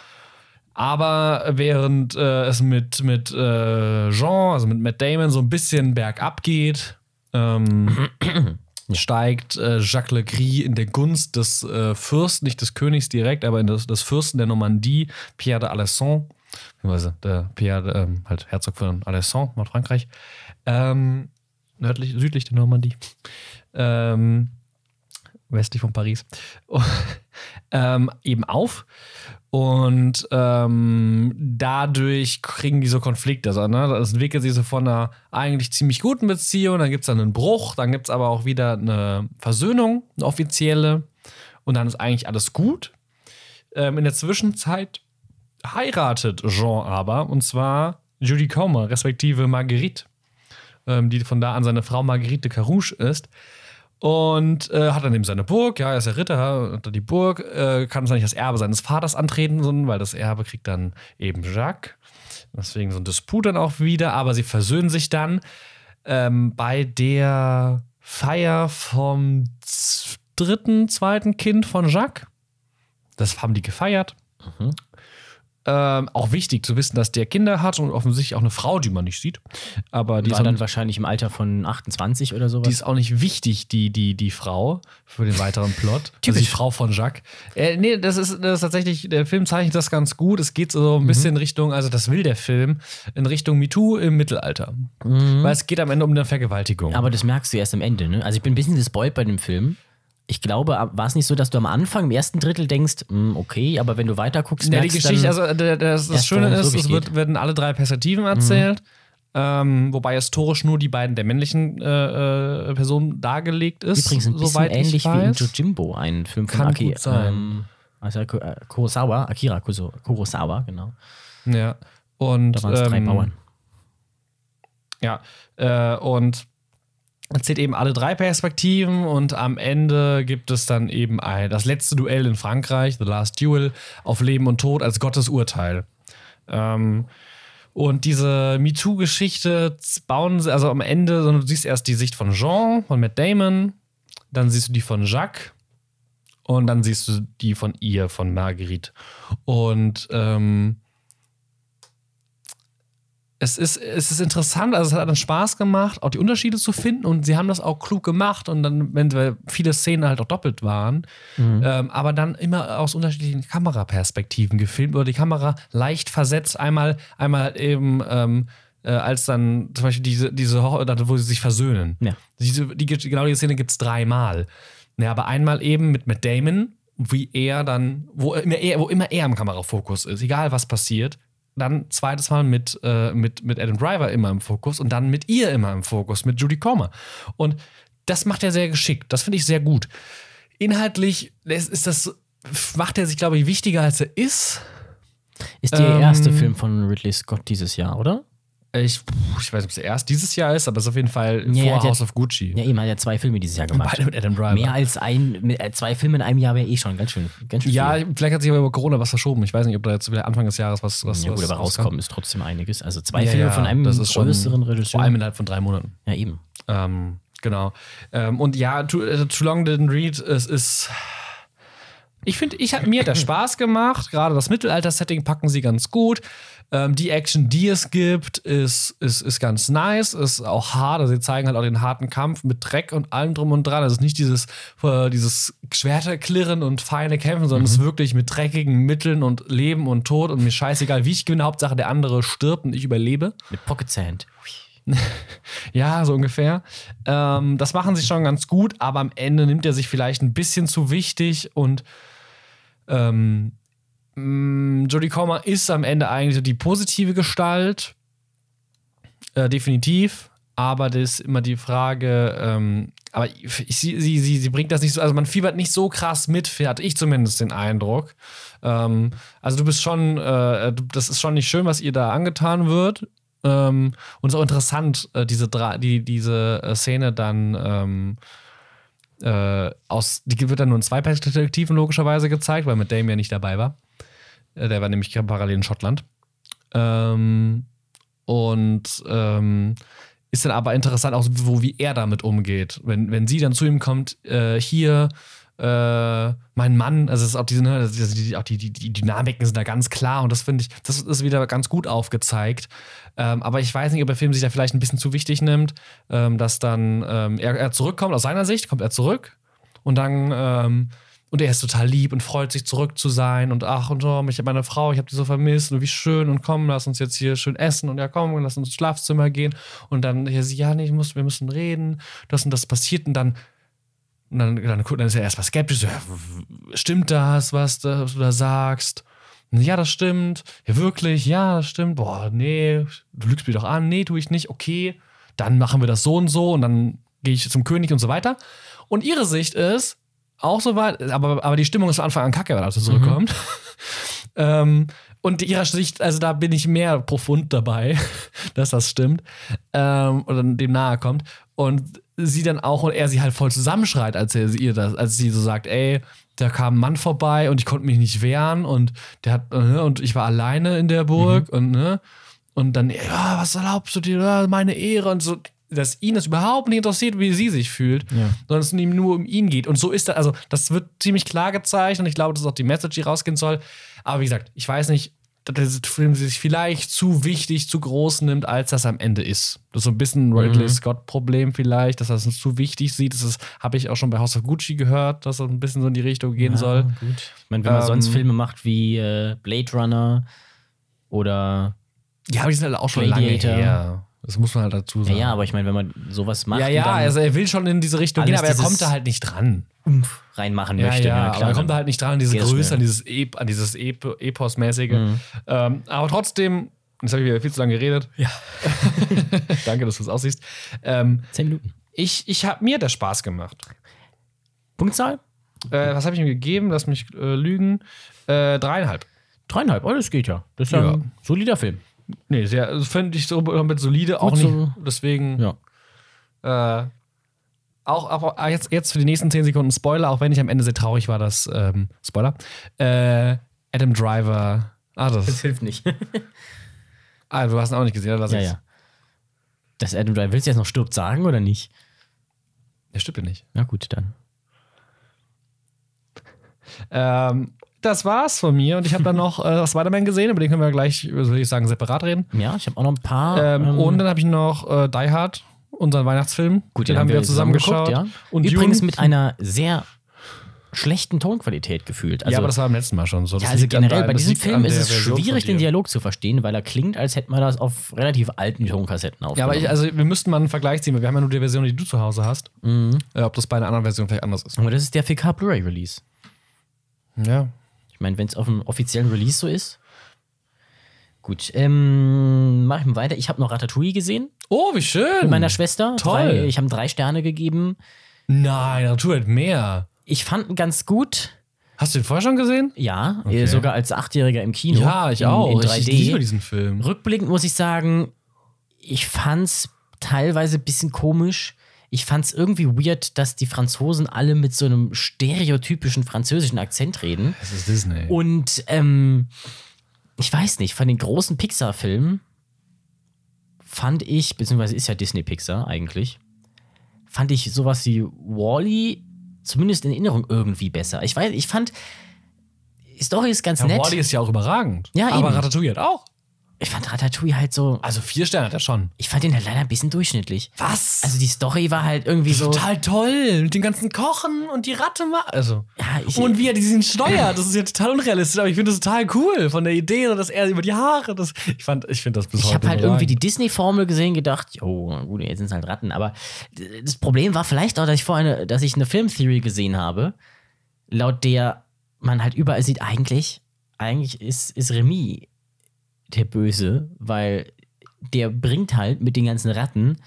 Aber während äh, es mit, mit äh, Jean, also mit Matt Damon, so ein bisschen bergab geht, ähm, steigt äh, Jacques Legris in der Gunst des äh, Fürsten, nicht des Königs direkt, aber in des, des Fürsten der Normandie, Pierre de Alençon, beziehungsweise der Pierre, ähm, halt Herzog von Alençon, Nordfrankreich, ähm, nördlich, südlich der Normandie. Ähm, westlich von Paris, ähm, eben auf. Und ähm, dadurch kriegen die so Konflikte. Also, ne? Das entwickelt sich so von einer eigentlich ziemlich guten Beziehung, dann gibt es dann einen Bruch, dann gibt es aber auch wieder eine Versöhnung, eine offizielle. Und dann ist eigentlich alles gut. Ähm, in der Zwischenzeit heiratet Jean aber, und zwar Judy Comer, respektive Marguerite, ähm, die von da an seine Frau Marguerite de Carouge ist. Und äh, hat dann eben seine Burg, ja, er ist der Ritter, hat dann die Burg, äh, kann nicht das Erbe seines Vaters antreten, sondern weil das Erbe kriegt dann eben Jacques. Deswegen so ein Disput dann auch wieder, aber sie versöhnen sich dann ähm, bei der Feier vom dritten, zweiten Kind von Jacques. Das haben die gefeiert. Mhm. Ähm, auch wichtig zu wissen, dass der Kinder hat und offensichtlich auch eine Frau, die man nicht sieht. Aber die war dann wahrscheinlich im Alter von 28 oder sowas. die ist auch nicht wichtig, die, die, die Frau, für den weiteren Plot. Also die. Frau von Jacques. Äh, nee, das ist, das ist tatsächlich, der Film zeichnet das ganz gut. Es geht so ein bisschen in Richtung, also das will der Film, in Richtung MeToo im Mittelalter. Weil es geht am Ende um eine Vergewaltigung. Aber das merkst du erst am Ende, ne? Also ich bin ein bisschen gespoilt bei dem Film. Ich glaube, war es nicht so, dass du am Anfang im ersten Drittel denkst, hm, okay, aber wenn du weiter guckst, Ja, die Geschichte, dann, also der, das erst, Schöne ist, es wird, werden alle drei Perspektiven erzählt. Ähm, wobei historisch nur die beiden der männlichen äh, äh, Personen dargelegt ist. Übrigens ein bisschen ähnlich wie in. Jojimbo, ein Film von Kann Aki, gut sein. Ähm, also, äh, Kurosawa, Akira Kurosawa, genau. Ja. Und, Da waren es drei ähm, Bauern. Ja, äh, und erzählt eben alle drei Perspektiven und am Ende gibt es dann eben ein, das letzte Duell in Frankreich, The Last Duel, auf Leben und Tod als Gottes Urteil. Ähm, und diese MeToo-Geschichte bauen sie, also am Ende, du siehst erst die Sicht von Jean, von Matt Damon, dann siehst du die von Jacques und dann siehst du die von ihr, von Marguerite. Und ähm, es ist, es ist interessant, also es hat dann Spaß gemacht, auch die Unterschiede zu finden und sie haben das auch klug gemacht und dann, wenn viele Szenen halt auch doppelt waren, ähm, aber dann immer aus unterschiedlichen Kameraperspektiven gefilmt oder die Kamera leicht versetzt, einmal, einmal eben ähm, äh, als dann zum Beispiel diese, diese wo sie sich versöhnen. Ja. Diese, die, genau die Szene gibt es dreimal. Ja, aber einmal eben mit Matt Damon, wie er dann, wo immer er, wo immer er im Kamerafokus ist, egal was passiert. Dann zweites Mal mit, äh, mit, mit Adam Driver immer im Fokus und dann mit ihr immer im Fokus, mit Judy Comer. Und das macht er sehr geschickt. Das finde ich sehr gut. Inhaltlich ist das, macht er sich, glaube ich, wichtiger, als er ist. Ist der ähm, erste Film von Ridley Scott dieses Jahr, oder? Ich, ich weiß nicht, ob es erst dieses Jahr ist, aber es ist auf jeden Fall Ja, vor ja, House of Gucci. Ja, eben hat er zwei Filme dieses Jahr gemacht. Beide mit Adam Driver. Mehr als ein, mit, äh, zwei Filme in einem Jahr wäre eh schon ganz schön, ganz schön Ja, viel. vielleicht hat sich aber über Corona was verschoben. Ich weiß nicht, ob da jetzt wieder Anfang des Jahres was, was, Ja, gut, was aber rauskommen ist trotzdem einiges. Also zwei Ja, Filme ja, von einem das ist schon- größeren Regisseur. Vor allem innerhalb von drei Monaten. ja, eben. Ähm, genau. Ähm, und ja, Too, äh, Too Long Didn't Read, es ist. Ich finde, ich mir hat der Spaß gemacht. Gerade das Mittelalter-Setting packen sie ganz gut. Ähm, die Action, die es gibt, ist, ist, ist ganz nice, ist auch hart. Also sie zeigen halt auch den harten Kampf mit Dreck und allem drum und dran. Also es ist nicht dieses, äh, dieses Schwerterklirren und feine Kämpfen, sondern es ist wirklich mit dreckigen Mitteln und Leben und Tod und mir scheißegal, wie ich gewinne. Hauptsache der andere stirbt und ich überlebe. Mit Pocket Sand. Ja, so ungefähr. Ähm, das machen sie schon ganz gut, aber am Ende nimmt er sich vielleicht ein bisschen zu wichtig und ähm, mh, Jodie Comer ist am Ende eigentlich die positive Gestalt. Äh, definitiv. Aber das ist immer die Frage, ähm, aber sie, sie, sie, sie bringt das nicht so, also man fiebert nicht so krass mit, hatte ich zumindest den Eindruck. Ähm, also du bist schon, äh, das ist schon nicht schön, was ihr da angetan wird. Ähm, und es ist auch interessant, äh, diese, die, diese äh, Szene dann ähm, äh, aus, die wird dann nur in zwei Perspektiven logischerweise gezeigt, weil mit Dame ja nicht dabei war. Äh, der war nämlich parallel in Schottland. Ähm, und ähm, ist dann aber interessant auch, so, wie er damit umgeht. Wenn, wenn sie dann zu ihm kommt, äh, hier, äh, mein Mann, also ist auch diese, ne, die, auch die, die, die Dynamiken sind da ganz klar und das finde ich, das ist wieder ganz gut aufgezeigt. Ähm, aber ich weiß nicht, ob der Film sich da vielleicht ein bisschen zu wichtig nimmt, ähm, dass dann ähm, er, er zurückkommt, aus seiner Sicht kommt er zurück und dann ähm, und er ist total lieb und freut sich zurück zu sein und ach und so, ich habe meine Frau, ich habe die so vermisst und wie schön und komm, lass uns jetzt hier schön essen und ja komm, lass uns ins Schlafzimmer gehen und dann hier sie, ja nee, muss, wir müssen reden, das und das passiert und dann und dann, dann, dann ist er erstmal skeptisch, ja, stimmt das, was, du da sagst? Ja, das stimmt. Ja, wirklich? Ja, das stimmt. Boah, nee, du lügst mich doch an. Nee, tue ich nicht. Okay, dann machen wir das so und so und dann gehe ich zum König und so weiter. Und ihre Sicht ist auch so weit, aber, aber die Stimmung ist von Anfang an kacke, als er zurückkommt. ähm, und ihrer Sicht, also da bin ich mehr profund dabei, dass das stimmt ähm, oder dem nahe kommt. Und sie dann auch und er sie halt voll zusammenschreit, als er sie- ihr das, als sie so sagt, ey, da kam ein Mann vorbei und ich konnte mich nicht wehren und der hat, äh, und ich war alleine in der Burg und ne, und dann, ja, was erlaubst du dir, meine Ehre und so, dass ihn das überhaupt nicht interessiert, wie sie sich fühlt, Ja. sondern es ihm nur um ihn geht. Und so ist das, also das wird ziemlich klar gezeigt und ich glaube, das ist auch die Message, die rausgehen soll. Aber wie gesagt, ich weiß nicht, dass der Film sich vielleicht zu wichtig, zu groß nimmt, als das am Ende ist. Das ist so ein bisschen ein Ridley Scott-Problem vielleicht, dass er es zu wichtig sieht. Das habe ich auch schon bei House of Gucci gehört, dass er ein bisschen so in die Richtung gehen soll. gut. Ich meine, wenn man Ähm, sonst Filme macht wie äh, Blade Runner oder. Ja, aber die sind halt auch schon Gladiator. lange her. Das muss man halt dazu Ja, sagen. ja, aber ich meine, wenn man sowas macht ja, ja, dann also er will schon in diese Richtung gehen, aber er kommt da halt nicht dran. Umf reinmachen Ja, möchte. ja, Ja, aber klar. er kommt da halt nicht dran an diese Größe, an dieses, Ep an dieses Ep Epos-mäßige. Mhm. Ähm, aber trotzdem Jetzt habe ich wieder viel zu lange geredet. Ja. Danke, dass du es aussiehst. Ähm, Zehn Minuten. ich ich habe mir das Spaß gemacht. Punktzahl? Äh, was habe ich ihm gegeben? Lass mich äh, lügen. Äh, dreieinhalb. Dreieinhalb. Oh, das geht ja. Das ist ja, Ja. ein solider Film. Nee, sehr, also finde ich so mit solide auch Gut nicht. so. Deswegen Ja. äh, auch, auch jetzt, jetzt für die nächsten 10 Sekunden Spoiler, auch wenn ich am Ende sehr traurig war, dass ähm, Spoiler. Äh, Adam Driver. Ah, das. hilft nicht. Ah, du hast ihn auch nicht gesehen, oder? Lass ja, ich's. ja. Das Adam Driver, willst du jetzt noch stirbt sagen oder nicht? Der stimmt ja nicht. Na gut, dann. Ähm, das war's von mir und ich habe dann noch äh, Spider-Man gesehen, über den können wir gleich, würde ich sagen, separat reden. Ja, ich habe auch noch ein paar. Ähm, ähm, und dann habe ich noch äh, Die Hard, unseren Weihnachtsfilm. gut, den, haben wir zusammen geschaut. Ja. Und Übrigens Dune. mit einer sehr schlechten Tonqualität gefühlt. Also, ja, aber das war beim letzten Mal schon so. Das ja, also generell, dein- bei diesem Film ist es schwierig, den. Dialog zu verstehen, weil er klingt, als hätte man das auf relativ alten Tonkassetten Ja, aufgenommen. aber ich, also wir müssten mal einen Vergleich ziehen, weil wir haben ja nur die Version, die du zu Hause hast. Mhm. Äh, ob das bei einer anderen Version vielleicht anders ist. aber das ist der 4K Blu-ray-Release. Ja. Ich meine, wenn es auf dem offiziellen Release so ist. Gut, ähm, mach ich mal weiter. Ich habe noch Ratatouille gesehen Oh, wie schön. mit meiner Schwester. Toll. Drei, ich habe drei Sterne gegeben. Nein, Natur hat mehr. Ich fand ihn ganz gut. Hast du den vorher schon gesehen? Ja, Okay. äh, sogar als Achtjähriger im Kino. Ja, ich in, auch. In Ich 3D. liebe diesen Film. Rückblickend muss ich sagen, ich fand's teilweise ein bisschen komisch. Ich fand's irgendwie weird, dass die Franzosen alle mit so einem stereotypischen französischen Akzent reden. Das ist Disney. Und ähm, ich weiß nicht, von den großen Pixar-Filmen fand ich, beziehungsweise ist ja Disney Pixar eigentlich, fand ich sowas wie Wally zumindest in Erinnerung irgendwie besser. Ich weiß, ich fand, die Story ist ganz ja, nett. Wally ist ja auch überragend. Ja, Aber eben. Ratatouille hat auch. Ich fand Ratatouille halt so, Also vier Sterne hat er schon. ich fand den halt leider ein bisschen durchschnittlich. Was? Also die Story war halt irgendwie so. total toll. Mit dem ganzen Kochen und die Ratte mal. Also. Ja, ich, Und wie er diesen steuert, das ist ja total unrealistisch, aber ich finde das total cool von der Idee, dass er über die Haare, das ich fand ich finde das bis ich habe halt irgendwie die. Disney-Formel gesehen, gedacht, jo, gut, jetzt sind es halt Ratten. Aber das Problem war vielleicht auch, dass ich vorher eine, dass ich eine Filmtheory gesehen habe, laut der man halt überall sieht, eigentlich, eigentlich ist, ist Remy der Böse, weil der bringt halt mit den ganzen Ratten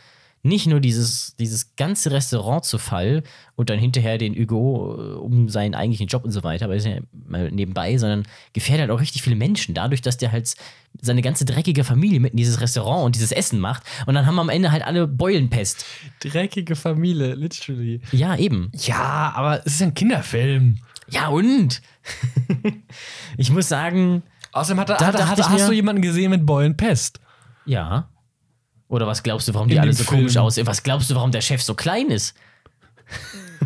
nicht nur dieses, dieses ganze Restaurant zu Fall und dann hinterher den Hugo äh, um seinen eigentlichen Job und so weiter, aber ist ja mal nebenbei, sondern gefährdet halt auch richtig viele Menschen dadurch, dass der halt seine ganze dreckige Familie mit in dieses Restaurant und dieses Essen macht und dann haben wir am Ende halt alle Beulenpest. dreckige Familie, literally. Ja, eben. Ja, aber es ist ein Kinderfilm. Ja, und? ich muss sagen, Außerdem hat er, Da hat, dachte hat, hast mir- du jemanden gesehen mit Beulenpest? ja. Oder was glaubst du, warum die In alle so komisch Film. aussehen? Was glaubst du, warum der Chef so klein ist?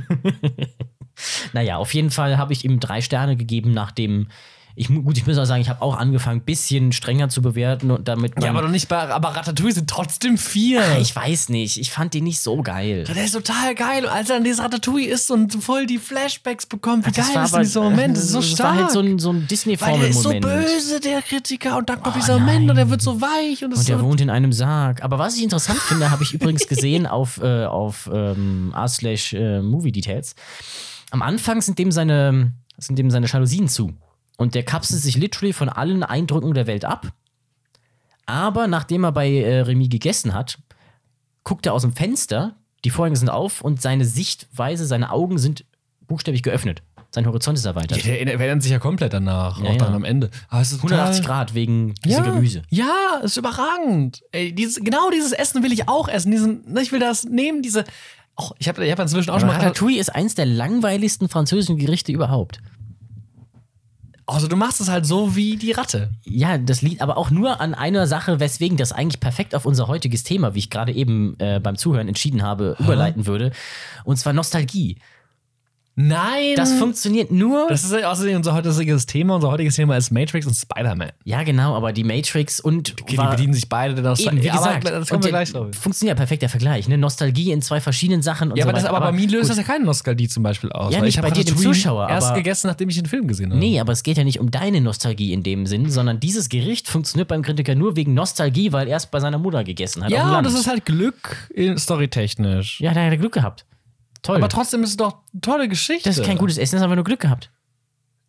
naja, auf jeden Fall habe ich ihm drei Sterne gegeben, nachdem ich, gut, ich muss auch sagen, ich habe auch angefangen, ein bisschen strenger zu bewerten und damit. Ja, aber doch nicht bei, aber Ratatouille sind trotzdem vier. ich weiß nicht, ich fand den nicht so geil. der ist total geil. Als er dann dieses Ratatouille ist und voll die Flashbacks bekommt, wie Das geil ist aber- dieser Moment? Das ist so das stark. war halt so ein, so ein Weil der ist so Disney-Formel-Moment. böse, der Kritiker, und dann kommt Oh, dieser Moment nein. und der wird so weich und, das Und der so wohnt in einem Sarg. Aber was ich interessant finde, habe ich übrigens gesehen auf, äh, auf ähm, r slash äh, Movie Details. Am Anfang sind dem seine, sind dem seine Jalousien zu. Und der kapselt sich literally von allen Eindrücken der Welt ab. Aber nachdem er bei äh, Remy gegessen hat, guckt er aus dem Fenster, die Vorhänge sind auf und seine Sichtweise, seine Augen sind buchstäblich geöffnet. Sein Horizont ist erweitert. Ja, der, verändert sich ja komplett danach, Ja, auch ja. dann am Ende. Aber es ist total- 180 Grad wegen diesem ja, Gemüse. Ja, ist überragend. Ey, dieses, genau dieses Essen will ich auch essen. Diesen, ne, ich will das nehmen, diese. Oh, ich habe ich hab inzwischen auch schon mal. Ratatouille ist eins der langweiligsten französischen Gerichte überhaupt. Also, du machst es halt so wie die Ratte. Ja, das liegt aber auch nur an einer Sache, weswegen das eigentlich perfekt auf unser heutiges Thema, wie ich gerade eben äh, beim Zuhören entschieden habe, überleiten würde. Und zwar Nostalgie. Nein! Das funktioniert nur. Das ist ja außerdem unser heutiges Thema. Unser heutiges Thema ist Matrix und Spider-Man. ja, genau, aber die Matrix und. Okay, die bedienen sich beide der Nostalgie. Eben, wie Aber gesagt, das kommen und wir gleich drauf. Funktioniert ja perfekt der Vergleich, ne? Nostalgie in zwei verschiedenen Sachen und Ja, so aber, das, weiter. aber bei mir löst gut. das ja keine Nostalgie zum Beispiel aus. Ja, nicht ich bei dir, dem Zuschauer, Erst aber- gegessen, nachdem ich den Film gesehen habe. Nee, aber es geht ja nicht um deine Nostalgie in dem Sinn, sondern dieses Gericht funktioniert beim Kritiker nur wegen Nostalgie, weil er es bei seiner Mutter gegessen hat. Ja, Land. das ist halt Glück storytechnisch. Ja, da hat er Glück gehabt. Toll. Aber trotzdem ist es doch eine tolle Geschichte. das ist kein gutes Essen, das ist einfach nur Glück gehabt.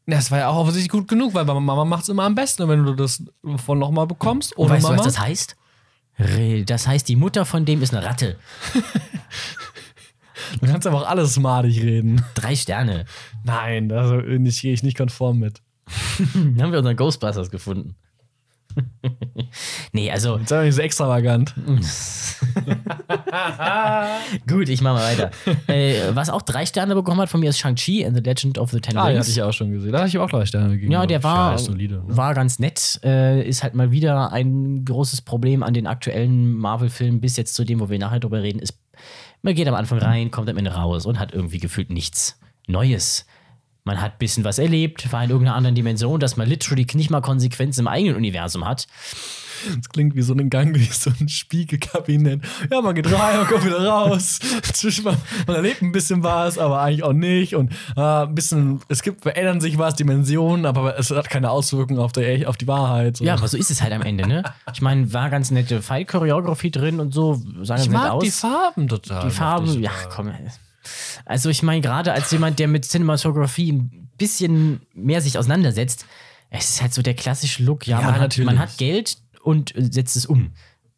Das war ja auch offensichtlich gut genug, weil Mama macht es immer am besten, wenn du das von nochmal bekommst. Ohne weißt Mama. du, was das heißt? Das heißt, die Mutter von dem ist eine Ratte. Du kannst aber auch alles madig reden. Drei Sterne. Nein, da also, gehe ich nicht konform mit. Dann haben wir unseren Ghostbusters gefunden. nee, also Sei doch nicht so extravagant. gut, ich mach mal weiter. äh, was auch drei Sterne bekommen hat von mir ist Shang-Chi and the Legend of the Ten Ah, den Rings. hatte ich auch schon gesehen. Da hatte ich auch drei Sterne gegeben. Ja, der war, Ja, solide. Ne? war ganz nett. Äh, ist halt mal wieder ein großes Problem an den aktuellen Marvel-Filmen, bis jetzt zu dem, wo wir nachher drüber reden, ist, man geht am Anfang rein, kommt am Ende raus und hat irgendwie gefühlt nichts Neues. Man hat ein bisschen was erlebt, war in irgendeiner anderen Dimension, dass man literally nicht mal Konsequenzen im eigenen Universum hat. Das klingt wie so ein Gang durch so ein Spiegelkabinett. Ja, man geht rein und kommt wieder raus. Zwischen man, man erlebt ein bisschen was, aber eigentlich auch nicht. Und äh, ein bisschen, es gibt, verändern sich was, Dimensionen, aber es hat keine Auswirkungen auf, der, auf die Wahrheit. So. Ja, aber so ist es halt am Ende, ne? Ich meine, war ganz nette Fight-Choreografie drin und so, sah ganz ich mag aus. die Farben total. Die Farbe, mochte ich ja, komm. Also ich meine, gerade als jemand, der mit Cinematografie ein bisschen mehr sich auseinandersetzt, es ist halt so der klassische Look. Ja, Ja, man, hat, man hat Geld und setzt es um.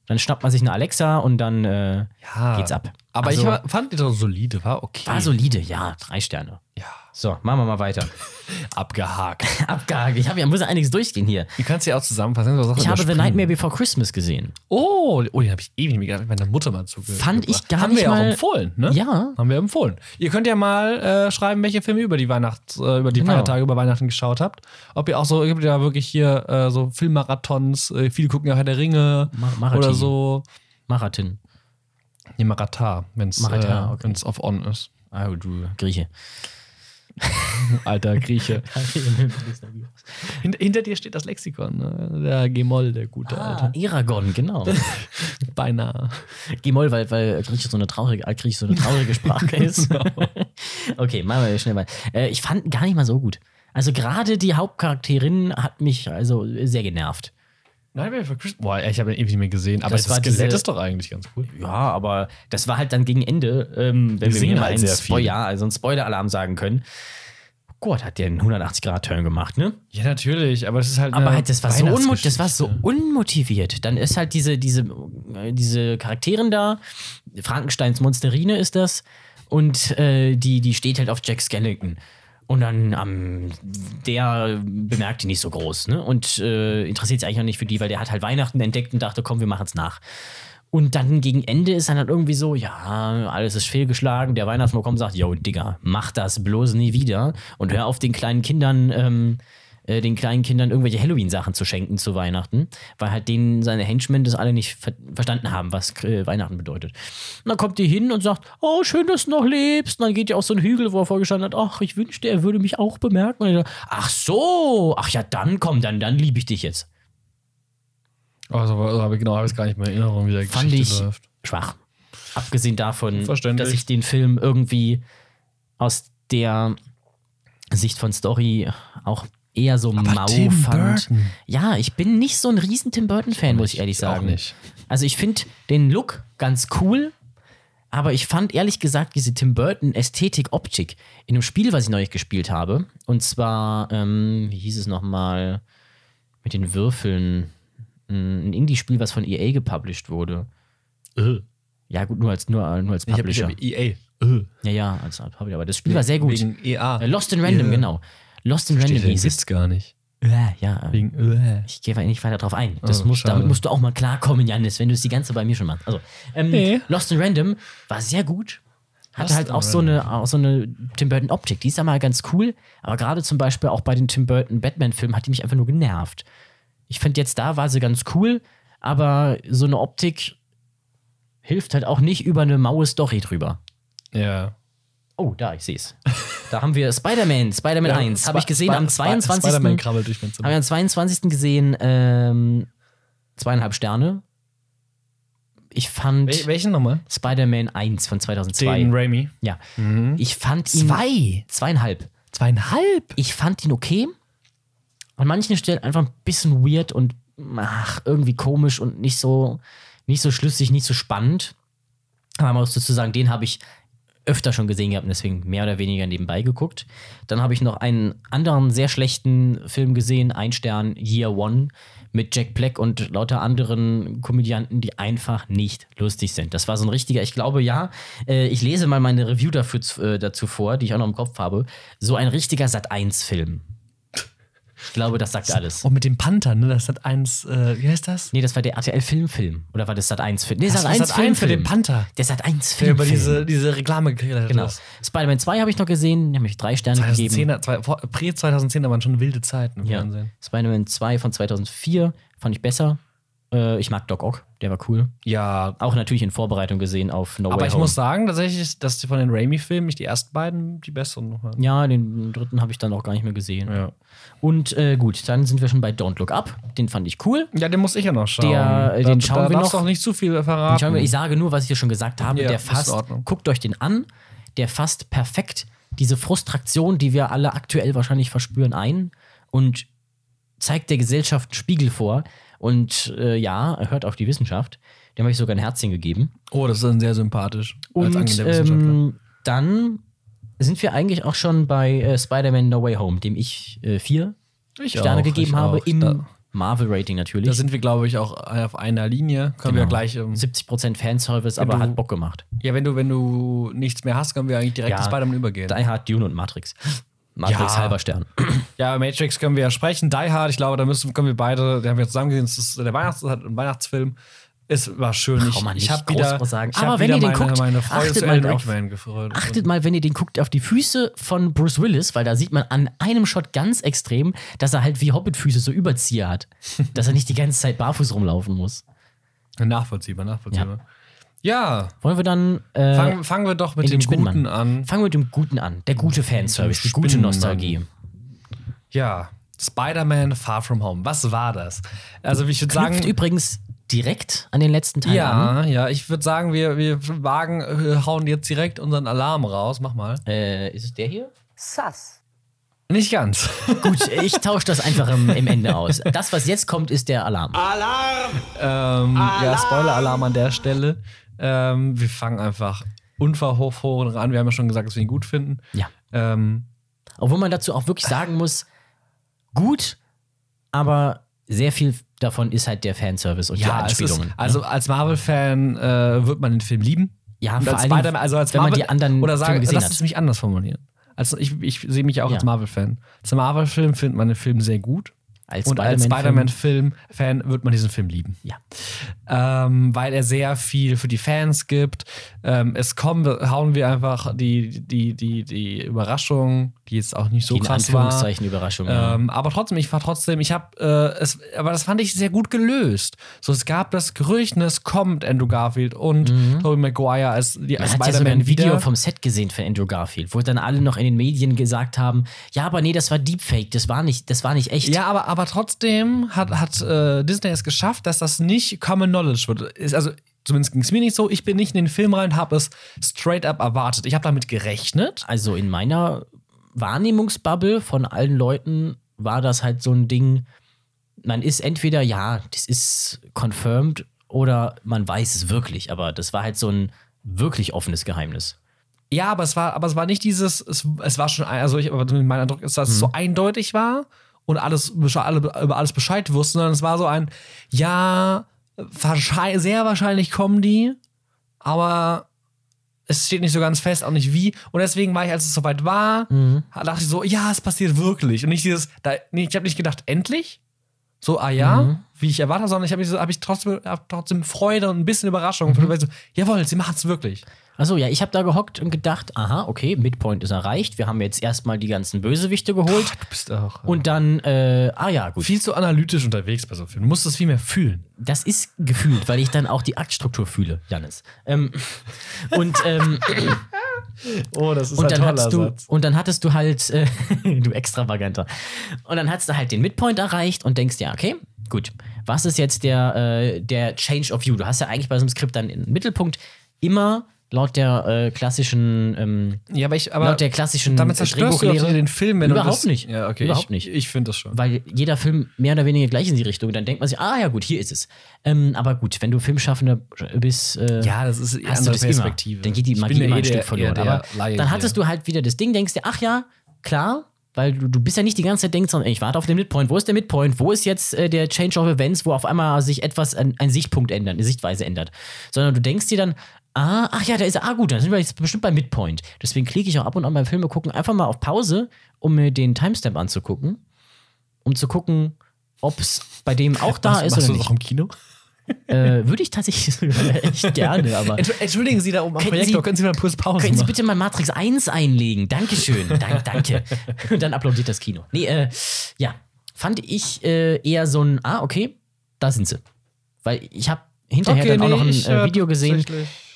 Dann schnappt man sich eine Alexa und dann äh, Ja. geht's ab. Aber Also, ich war, fand die doch solide, war okay. war solide, ja, drei Sterne. Ja. So, machen wir mal weiter. Abgehakt. Abgehakt. Ich habe ja, muss ja einiges durchgehen hier. Du kannst ja auch zusammenfassen. Ich habe The. Nightmare Before Christmas gesehen. Oh, oh, den habe ich ewig nicht mehr gehabt. Meine Mutter mal zugehört. Fand ich gar Haben nicht wir ja auch empfohlen, ne? Ja. Haben wir empfohlen. Ihr könnt ja mal äh, schreiben, welche Filme über die Weihnachts, äh, über die Genau. Feiertage über Weihnachten geschaut habt. Ob ihr auch so, gibt ja wirklich hier äh, so Filmmarathons, äh, viele gucken ja Herr der Ringe Ma- Marathon. oder so. Marathon. Nee, Marathon, wenn es äh, okay. auf On ist. Ah, du Grieche. Alter Grieche. hinter, hinter dir steht das Lexikon, ne? Der Gemol, der gute ah, Alte. Eragon, genau. Beinahe. G-Moll, weil, weil Griechisch so eine traurige, Altgriechisch so eine traurige Sprache ist. okay, machen wir schnell mal. Äh, ich fand gar nicht mal so gut. Also gerade die Hauptcharakterin hat mich also sehr genervt. Nein, wer für Christ Boah, ich habe ihn ewig nicht mehr gesehen. Aber Das das, war Skelett diese- ist doch eigentlich ganz cool. Ja, aber das war halt dann gegen Ende, ähm, wenn wir mal halt einen, sehr Spo viel. ja, also einen Spoiler-Alarm sagen können. Gott, hat der einen 180-Grad-Turn gemacht, ne? Ja, natürlich, aber es ist halt. Aber halt, das war, so das war so unmotiviert. Dann ist halt diese, diese, äh, diese Charakterin da, Frankensteins Monsterine ist das, und äh, die, die steht halt auf Jack Skellington. Und dann am der bemerkt die nicht so groß, ne? Und äh, interessiert sich eigentlich auch nicht für die, weil der hat halt Weihnachten entdeckt und dachte, komm, wir machen es nach. Und dann gegen Ende ist dann halt irgendwie so, ja, alles ist fehlgeschlagen. Der Weihnachtsmann kommt und sagt, yo, Digga, mach das bloß nie wieder. Und hör auf, den kleinen Kindern, ähm, äh, den kleinen Kindern irgendwelche Halloween-Sachen zu schenken zu Weihnachten, weil halt denen seine Henchmen das alle nicht ver verstanden haben, was äh, Weihnachten bedeutet. Und dann kommt die hin und sagt, oh, schön, dass du noch lebst. Und dann geht die auf so einen Hügel, wo er vorgestanden hat, ach, ich wünschte, er würde mich auch bemerken. Und sagt, ach so, ach ja, dann komm, dann, dann liebe ich dich jetzt. Also, aber genau, habe ich gar nicht mehr in Erinnerung, wie der fand Geschichte ich läuft. schwach. Abgesehen davon, dass ich den Film irgendwie aus der Sicht von Story auch eher so mau Tim fand. Burton. Ja, ich bin nicht so ein riesen Tim Burton-Fan, muss ich ehrlich Auch sagen. nicht. Also ich finde den Look ganz cool, aber ich fand ehrlich gesagt diese Tim Burton-Ästhetik-Optik in einem Spiel, was ich neulich gespielt habe, und zwar, ähm, wie hieß es nochmal, mit den Würfeln, ein Indie-Spiel, was von EA gepublished wurde. Ja, gut, nur als, nur, nur als Ich habe Publisher. hab EA. ja, ja, als Publisher. Aber das Spiel war sehr gut. Wegen EA. Äh, Lost in Random, Ja. genau. Lost in Random hieß es. gar nicht. Ja, ja. Wegen äh. Ich gehe nicht weiter drauf ein. Das Oh, muss, schade. damit musst du auch mal klarkommen, Janis, wenn du es die ganze bei mir schon machst. Also, ähm, Nee. Lost in Random war sehr gut. Hatte Lost halt auch so, eine, auch so eine Tim Burton-Optik. Die ist ja mal ganz cool. Aber gerade zum Beispiel auch bei den Tim Burton-Batman-Filmen hat die mich einfach nur genervt. Ich finde jetzt da war sie ganz cool, aber so eine Optik hilft halt auch nicht über eine maue Story drüber. Ja. Oh, da, ich sehe es. Da haben wir Spider-Man, Spider-Man 1. Habe ich gesehen am 22. Spider-Man krabbelt durch mein Haben Zimmer. wir am 22. gesehen, ähm, zweieinhalb Sterne. Ich fand Wel welchen nochmal? Spider-Man 1 von 2002. Den Raimi. Ja. Ich fand ihn. Zwei? Zweieinhalb. Zweieinhalb? Ich fand ihn okay. An manchen Stellen einfach ein bisschen weird und ach, irgendwie komisch und nicht so, nicht so schlüssig, nicht so spannend. Aber man muss dazu sagen, den habe ich öfter schon gesehen gehabt und deswegen mehr oder weniger nebenbei geguckt. Dann habe ich noch einen anderen sehr schlechten Film gesehen, Ein Stern, Year One, mit Jack Black und lauter anderen Komödianten, die einfach nicht lustig sind. Das war so ein richtiger, ich glaube ja, äh, ich lese mal meine Review dafür, äh, dazu vor, die ich auch noch im Kopf habe. So ein richtiger Sat1-Film. Ich glaube, das sagt alles. Und mit dem Panther, ne? Das hat eins, äh, wie heißt das? Nee, das war der RTL Filmfilm. Oder war das Sat 1 Film? Nee, Das Sat war 1 Sat.1 für den Panther. Der Sat 1 Der über diese, diese Reklame gekriegt hat. Genau. Spider-Man 2 habe ich noch gesehen, die haben mich drei Sterne gegeben. 2010, zwei, vor- Prä-2010, waren schon wilde Zeiten im Ja. Fernsehen. Spider-Man 2 von 2004 fand ich besser. Äh, ich mag Doc Ock, der war cool. Ja, Auch natürlich in Vorbereitung gesehen auf No aber Way ich Home. muss sagen, tatsächlich, dass von den Raimi-Filmen nicht die ersten beiden die besseren noch waren. ja, den dritten habe ich dann auch gar nicht mehr gesehen. Ja. Und äh, gut, dann sind wir schon bei Don't Look Up. Den fand ich cool. Ja, den muss ich ja noch schauen. Der, äh, den schauen da wir noch. auch nicht zu viel verraten. Schauen wir, ich sage nur, was ich hier schon gesagt habe. Ja, der fasst, guckt euch den an. Der fasst perfekt diese Frustration, die wir alle aktuell wahrscheinlich verspüren, ein und zeigt der Gesellschaft einen Spiegel vor. Und äh, ja, hört auf die Wissenschaft. Dem habe ich sogar ein Herzchen gegeben. oh, das ist dann sehr sympathisch. Und ähm, dann sind wir eigentlich auch schon bei äh, Spider-Man No Way Home, dem ich äh, vier Ich Sterne auch, gegeben habe, auch. im Da- Marvel-Rating natürlich. Da sind wir, glaube ich, auch auf einer Linie. Können wir Genau. gleich. Ähm, 70% Fanservice, aber du- hat Bock gemacht. ja, wenn du, wenn du nichts mehr hast, können wir eigentlich direkt Ja. zu Spider-Man übergehen. Die Hard, Dune und Matrix. Matrix Ja. halber Stern. Ja, Matrix können wir ja sprechen. Die Hard, ich glaube, da müssen, können wir beide, da haben wir zusammen gesehen, das ist der Weihnachts ein Weihnachtsfilm. Es war schön. Ich, ich habe groß wieder, sagen. ich Aber wenn ihr den meine, guckt, meine achtet mal drauf. Achtet mal, wenn ihr den guckt, auf die Füße von Bruce Willis, weil da sieht man an einem Shot ganz extrem, dass er halt wie Hobbitfüße so Überzieher hat. dass er nicht die ganze Zeit barfuß rumlaufen muss. Nachvollziehbar, nachvollziehbar. Ja, Wollen wir dann. Äh, fangen, fangen wir doch mit dem. Guten an. fangen wir mit dem Guten an. Der gute Fanservice, die gute. Nostalgie. Ja, Spider-Man Far From Home. Was war das? Also, ich würde sagen. übrigens direkt an den letzten Teil an. Ja, ja, ich würde sagen, wir, wir wagen, äh, hauen jetzt direkt unseren Alarm raus. Mach mal. Äh, ist es der hier? Nicht ganz. Gut, ich tausche das einfach im, im Ende aus. Das, was jetzt kommt, ist der Alarm. ähm, ja, Spoiler-Alarm an der Stelle. Ähm, wir fangen einfach unverhohlen an. Wir haben ja schon gesagt, dass wir ihn gut finden. Ja. Ähm, Obwohl man dazu auch wirklich sagen muss, gut, aber sehr viel davon ist halt der Fanservice und die ja, ist, Anspielungen. ne? also als Marvel-Fan äh, wird man den Film lieben. ja, Und vor als Spider-Man, also als wenn man Marvel, die anderen oder Filme sagen, gesehen lass es mich anders formulieren. Also ich, ich sehe mich auch Ja. als Marvel-Fan. Als Marvel-Film findet man den Film sehr gut. Als und als Spider-Man-Film- Spider-Man-Film-Fan wird man diesen Film lieben. Ja. ähm, weil er sehr viel für die Fans gibt. Ähm, es kommen, hauen wir einfach die, die, die, die Überraschung, die jetzt auch nicht so die in krass war. Anführungszeichen Überraschung. ja. Ähm, aber trotzdem, ich war trotzdem, ich habe, äh, es, aber das fand ich sehr gut gelöst. So, es gab das Gerücht, ne, es kommt Andrew Garfield und Tobey Maguire als die als Man hat ja sogar ein Video wieder. vom Set gesehen für Andrew Garfield, wo dann alle noch in den Medien gesagt haben, ja, aber nee, das war Deepfake, das war nicht, das war nicht echt. Ja, aber, aber trotzdem hat, hat äh, Disney es geschafft, dass das nicht Common Knowledge wird. Ist also, zumindest ging es mir nicht so. Ich bin nicht in den Film rein und habe es straight up erwartet. Ich habe damit gerechnet. Also in meiner Wahrnehmungsbubble von allen Leuten war das halt so ein Ding, man ist entweder, ja, das ist confirmed oder man weiß es wirklich, aber das war halt so ein wirklich offenes Geheimnis. Ja, aber es war, aber es war nicht dieses, es, es war schon, ein- also ich, aber mein Eindruck ist, dass es so eindeutig war und alles, alle, über alles Bescheid wussten, sondern es war so ein, ja, wahrscheinlich, sehr wahrscheinlich kommen die, aber es steht nicht so ganz fest, auch nicht wie. Und deswegen war ich, als es soweit war, dachte ich so, ja, es passiert wirklich. Und nicht dieses, da, nee, ich habe nicht gedacht, endlich? So, ah ja, wie ich erwartet, sondern ich habe so, hab ich trotzdem, hab trotzdem Freude und ein bisschen Überraschung. Weil so, jawohl, sie machen es wirklich. Achso, ja, ich habe da gehockt und gedacht, aha, okay, Midpoint ist erreicht. Wir haben jetzt erstmal die ganzen Bösewichte geholt. Du bist auch. Und dann, äh, ah ja, gut. viel zu analytisch unterwegs bei so Filmen. Du musst das viel mehr fühlen. Das ist gefühlt, weil ich dann auch die Aktstruktur fühle, Janis. Ähm, und, ähm, Oh, das ist und, dann hattest du, und dann hattest du halt, äh, du Extravaganter. Und dann hattest du halt den Midpoint erreicht und denkst, ja, okay, gut. Was ist jetzt der, äh, der Change of View? Du hast ja eigentlich bei so einem Skript dann im Mittelpunkt immer laut der äh, klassischen ähm, Ja, aber ich, aber laut der klassischen damit zerstörst du den Film, wenn Überhaupt du das, nicht. Ja, okay. Überhaupt ich, nicht. Ich finde das schon. weil jeder Film mehr oder weniger gleich in die Richtung. Dann denkt man sich, ah ja gut, hier ist es. Ähm, aber gut, wenn du Filmschaffender bist, äh, ja, das ist hast du andere das Perspektive. immer. Dann geht die Magie immer eh ein der- Stück verloren. Aber Laie dann hattest hier. du halt wieder das Ding, denkst dir, ach ja, klar, weil du, du bist ja nicht die ganze Zeit denkst, sondern ich warte auf den Midpoint. Wo ist der Midpoint? Wo ist jetzt äh, der Change of Events, wo auf einmal sich etwas, ein, ein Sichtpunkt ändert, eine Sichtweise ändert? Sondern du denkst dir dann, ah, ach ja, da ist er, ah gut, dann sind wir jetzt bestimmt beim Midpoint. Deswegen klicke ich auch ab und an beim Filme gucken einfach mal auf Pause, um mir den Timestamp anzugucken, um zu gucken, ob es bei dem auch da Machst- ist oder du das nicht. auch im Kino? Äh, Würde ich tatsächlich echt gerne, aber. Entsch- Entschuldigen Sie da oben am Projektor, Sie- können Sie mal kurz Pause Können Sie machen? bitte mal Matrix 1 einlegen? Dankeschön. Dank, danke. Und dann applaudiert das Kino. Nee, äh, ja. Fand ich äh, eher so ein, ah, okay, da sind sie. Weil ich habe hinterher dann auch noch ein äh, Video gesehen.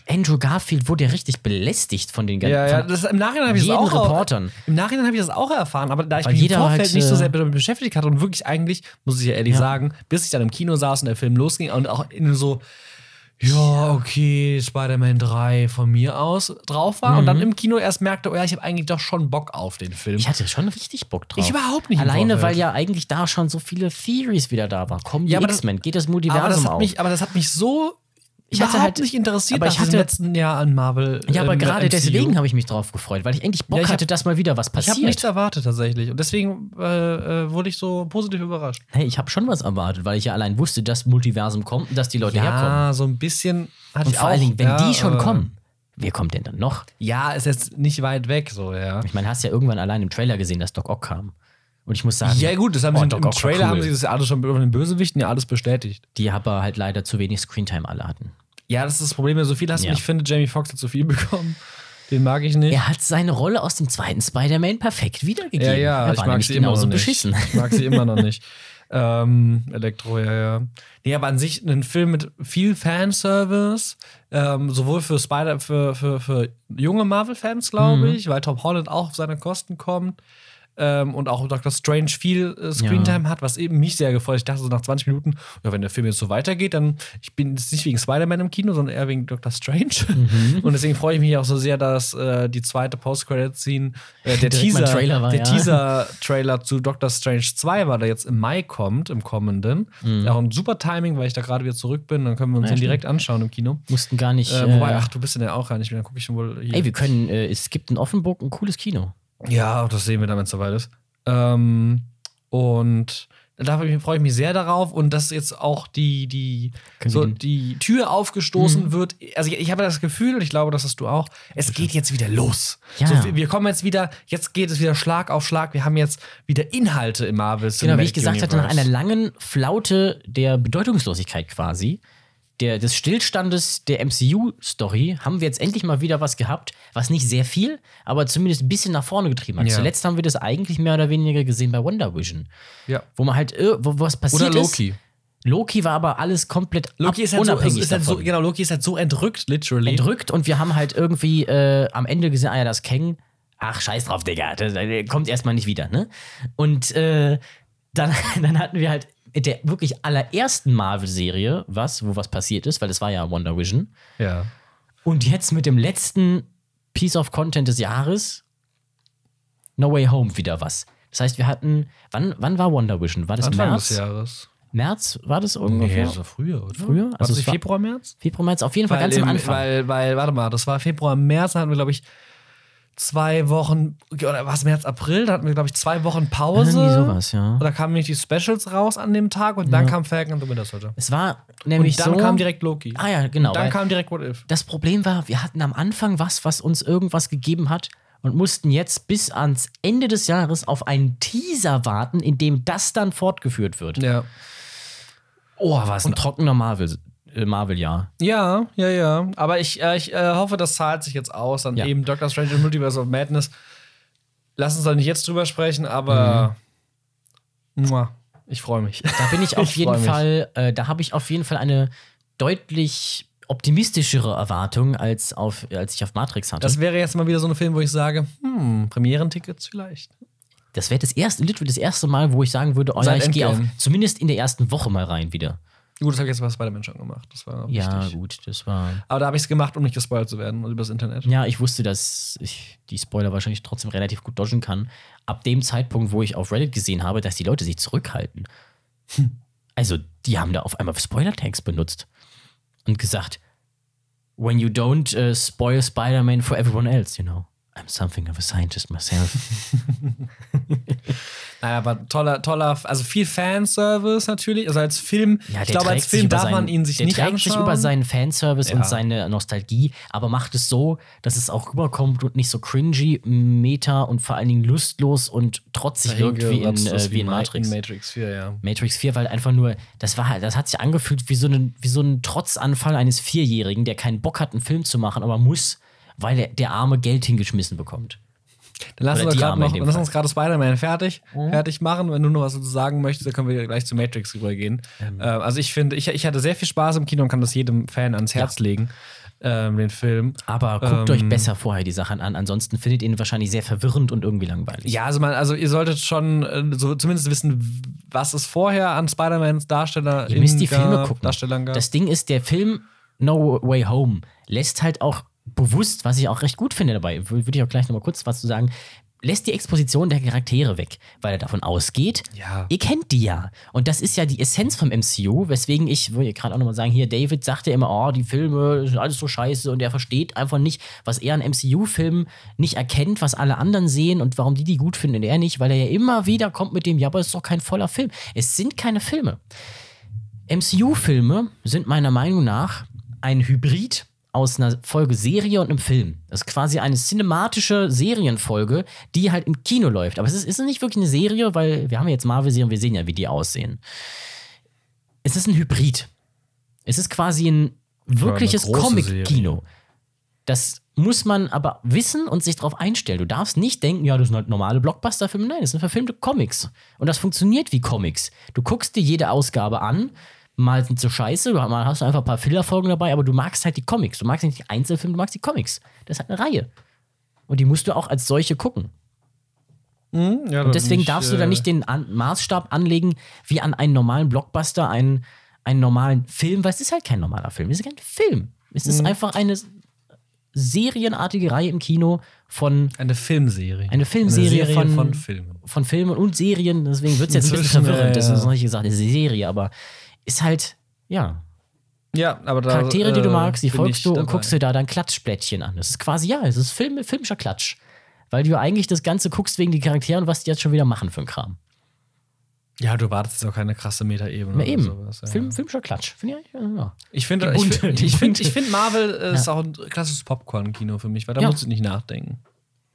Andrew Garfield wurde ja richtig belästigt von den ganzen. Ja, ja, das, im Nachhinein habe ich das auch Reportern. Im Nachhinein habe ich das auch erfahren, aber da ich Weil mich im Vorfeld halt, nicht so äh, sehr damit beschäftigt hatte und wirklich eigentlich, muss ich ja ehrlich Ja. sagen, bis ich dann im Kino saß und der Film losging und auch in so, ja, okay, Spider-Man 3 von mir aus drauf war und dann im Kino erst merkte, oh ja, ich habe eigentlich doch schon Bock auf den Film. Mhm. ich hatte schon richtig Bock drauf. Ich überhaupt nicht Alleine, weil ja eigentlich da schon so viele Theories wieder da waren. Kommen die Ja, aber das- X-Men? Geht das aber, Multiversum das hat auf? mich, aber das hat mich so Ich hatte überhaupt halt- nicht interessiert aber ich hatte- letzten Jahr an Marvel. ja, aber ähm, gerade MCU. deswegen habe ich mich drauf gefreut, weil ich eigentlich Bock Ja, ich hab- hatte, dass mal wieder was Ich habe passiert. nichts erwartet tatsächlich und deswegen äh, äh, wurde ich so positiv überrascht. Hey, ich habe schon was erwartet, weil ich ja allein wusste, dass Multiversum kommt und dass die Leute herkommen. Ja, so ein bisschen hatte Und ich vor auch. allen Dingen, wenn ja, die schon aber- kommen, wer kommt denn dann noch? Ja, ist jetzt nicht weit weg, so, ja. Ich meine, hast ja irgendwann allein im Trailer gesehen, dass Doc Ock kam. Und ich muss sagen, Ja, gut, das haben oh, sie im Trailer cool. haben sie das alles schon über den Bösewichten ja alles bestätigt. die aber halt leider zu wenig Screentime alle hatten. Ja, das ist das Problem, wenn so viel hast Ja. ich finde, Jamie Foxx hat zu viel bekommen. Den mag ich nicht. Er hat seine Rolle aus dem zweiten Spider-Man perfekt wiedergegeben. ja, ja, er ich mag sie immer noch nicht. beschissen. Ich mag sie immer noch nicht. Ähm, Elektro, ja, ja. Nee, aber an sich ein Film mit viel Fanservice, ähm, sowohl für Spider, für, für, für junge Marvel-Fans, glaube Mhm. ich, weil Tom Holland auch auf seine Kosten kommt. Ähm, und auch Dr. Strange viel äh, Screentime hat, was eben mich sehr gefreut. Ich dachte so nach 20 Minuten, ja, wenn der Film jetzt so weitergeht, dann, ich bin jetzt nicht wegen Spider-Man im Kino, sondern eher wegen Dr. Strange. Mhm. Und deswegen freue ich mich auch so sehr, dass äh, die zweite Post-Credit-Scene, äh, der Direkt mal ein Teaser, Trailer war, der ja. Teaser-Trailer zu Doctor Strange 2 war, der jetzt im Mai kommt, im kommenden. Auch ein super Timing, weil ich da gerade wieder zurück bin. Dann können wir uns Mhm. Ja, den direkt anschauen im Kino. Mussten gar nicht. Äh, wobei, äh, ach, du bist denn ja auch gar nicht mehr. Dann gucke ich schon wohl hier. ey, wir können, äh, es gibt in Offenburg ein cooles Kino. Ja, das sehen wir dann, wenn es soweit ist. Ähm, und da freue ich mich sehr darauf und dass jetzt auch die, die, Können so die Tür aufgestoßen Mhm. wird. Also ich, ich habe das Gefühl, und ich glaube, das hast du auch, es geht jetzt wieder los. Ja. So, wir- kommen jetzt wieder, jetzt geht es wieder Schlag auf Schlag. Wir haben jetzt wieder Inhalte im Marvel Genau, wie ich Cinematic gesagt hatte, nach Universe. einer langen Flaute der Bedeutungslosigkeit quasi, der, des Stillstandes der MCU-Story, haben wir jetzt endlich mal wieder was gehabt, was nicht sehr viel, aber zumindest ein bisschen nach vorne getrieben hat. Ja. Zuletzt haben wir das eigentlich mehr oder weniger gesehen bei Wonder Vision, Ja. wo man halt, wo was passiert Oder Loki. ist. Loki war aber alles komplett Loki ist halt, so, unabhängig ist halt so, genau, Loki ist halt so entrückt, literally. entrückt und wir haben halt irgendwie äh, am Ende gesehen, ah ja, das Kang, ach, scheiß drauf, Digga, das, der kommt erstmal nicht wieder, ne? Und äh, dann, dann hatten wir halt der wirklich allerersten Marvel-Serie was, wo was passiert ist, weil das war ja Wonder Vision. Ja. Und jetzt mit dem letzten Piece of Content des Jahres, No Way Home, wieder was. Das heißt, wir hatten, wann, wann war Wonder Vision? War das Anfang März? des Jahres. März war das ungefähr? war früher, oder? Früher? Also es war- Februar, März? Februar, März, auf jeden Fall ganz im, am Anfang. Weil, weil, warte mal, das war Februar, März, da hatten wir, glaube ich, zwei Wochen, oder was, März, April, da hatten wir, glaube ich, zwei Wochen Pause. Irgendwie sowas, ja. Und da kamen nämlich die Specials raus an dem Tag und dann kam Falcon and the Winter Soldier. Es war nämlich Und dann so. kam direkt Loki. Ah ja, genau. Und dann kam direkt What If. das Problem war, wir hatten am Anfang was, was uns irgendwas gegeben hat und mussten jetzt bis ans Ende des Jahres auf einen Teaser warten, in dem das dann fortgeführt wird. Ja. Oh, was ein trockener Marvel, Marvel-Jahr. Ja, ja, ja. Aber ich, äh, ich äh, hoffe, das zahlt sich jetzt aus. Dann Ja. eben Doctor Strange und Multiverse of Madness. Lass uns da nicht jetzt drüber sprechen, aber Mua. ich freue mich. Da bin ich auf Ich jeden. Fall, äh, da habe ich auf jeden Fall eine deutlich optimistischere Erwartung, als, auf, als ich auf Matrix hatte. Das wäre jetzt mal wieder so ein Film, wo ich sage, hm, Premierentickets vielleicht. Das wäre das erste, literally das erste Mal, wo ich sagen würde, oh ja, ich gehe auf, zumindest in der ersten Woche mal rein wieder. Gut, das habe ich jetzt bei Spider-Man schon gemacht. Das war Ja, wichtig. gut, das war. Aber da habe ich es gemacht, um nicht gespoilt zu werden übers Internet. Ja, ich wusste, dass ich die Spoiler wahrscheinlich trotzdem relativ gut dodgen kann. Ab dem Zeitpunkt, wo ich auf Reddit gesehen habe, dass die Leute sich zurückhalten. Also, die haben da auf einmal Spoiler-Tags benutzt und gesagt, when you don't uh, spoil Spider-Man for everyone else, you know. I'm something of a scientist myself. Naja, aber toller, toller, also viel Fanservice natürlich. Also als Film, Ja, ich der glaube, als Film darf man seinen- ihn sich der nicht trägt anschauen. sich über seinen Fanservice Ja. und seine Nostalgie, aber macht es so, dass es auch rüberkommt und nicht so cringy, meta und vor allen Dingen lustlos und trotzig wirkt wie in, äh, wie in Ma- Matrix. Matrix 4, ja. Matrix 4, weil einfach nur, das war halt, das hat sich angefühlt wie so, ein, wie so ein Trotzanfall eines Vierjährigen, der keinen Bock hat, einen Film zu machen, aber muss, weil er, der Arme Geld hingeschmissen bekommt. Dann lass Oder uns, die grad Arme in noch, lass uns gerade Spider-Man fertig, fertig machen. Wenn du noch was dazu sagen möchtest, dann können wir gleich zu Matrix rübergehen. Ähm. Äh, also ich finde, ich, ich hatte sehr viel Spaß im Kino und kann das jedem Fan ans Herz legen, ähm, den Film. Aber guckt Ähm. euch besser vorher die Sachen an, ansonsten findet ihr ihn wahrscheinlich sehr verwirrend und irgendwie langweilig. Ja, also, man, also ihr solltet schon äh, so zumindest wissen, was es vorher an Spider-Mans Darsteller Ihr müsst die Filme gucken. Das Ding ist, der Film No Way Home lässt halt auch bewusst, was ich auch recht gut finde dabei, wür- würde ich auch gleich nochmal kurz was zu sagen, lässt die Exposition der Charaktere weg, weil er davon ausgeht, Ja. ihr kennt die ja. Und das ist ja die Essenz vom MCU, weswegen ich, wollte gerade auch nochmal sagen, hier, David sagt ja immer, oh, die Filme sind alles so scheiße und er versteht einfach nicht, was er an MCU-Filmen nicht erkennt, was alle anderen sehen und warum die die gut finden und er nicht, weil er ja immer wieder kommt mit dem, ja, aber es ist doch kein voller Film. Es sind keine Filme. MCU-Filme sind meiner Meinung nach ein Hybrid aus einer Folge Serie und einem Film. Das ist quasi eine cinematische Serienfolge, die halt im Kino läuft. Aber es ist, ist nicht wirklich eine Serie, weil wir haben ja jetzt Marvel-Serien, wir sehen ja, wie die aussehen. Es ist ein Hybrid. Es ist quasi ein wirkliches Comic-Kino. Das muss man aber wissen und sich darauf einstellen. Du darfst nicht denken, ja, das sind halt normale Blockbuster-Filme. Nein, das sind verfilmte Comics. Und das funktioniert wie Comics. Du guckst dir jede Ausgabe an, mal sind sie scheiße, mal hast du einfach ein paar Fillerfolgen dabei, aber du magst halt die Comics. Du magst nicht die Einzelfilme, du magst die Comics. Das ist halt eine Reihe. Und die musst du auch als solche gucken. Hm, ja, Und deswegen ich, darfst du da äh, nicht den an Maßstab anlegen, wie an einen normalen Blockbuster, einen, einen normalen Film, weil es ist halt kein normaler Film. Es ist kein Film. Es Mhm. ist einfach eine serienartige Reihe im Kino von, Eine Filmserie. Eine Filmserie Serie von- von Filmen. von Filmen und Serien. Deswegen wird es jetzt ein bisschen verwirrend. äh, Das ja. ist noch nicht gesagt, eine Serie, aber ist halt, ja, Ja, aber da, Charaktere, die du äh, magst, die folgst du und dabei. guckst dir da dein Klatschblättchen an. Das ist quasi, ja, es ist Film, filmischer Klatsch. Weil du eigentlich das Ganze guckst wegen die Charaktere und was die jetzt schon wieder machen für einen Kram. Ja, du wartest jetzt auch keine krasse Metaebene. Eben. sowas, ja. Film, filmischer Klatsch. Finde ich, ja. Ich finde, ich, find- ich bunte. ich find Marvel äh, ist auch ein klassisches Popcorn-Kino für mich, weil da Ja. musst du nicht nachdenken.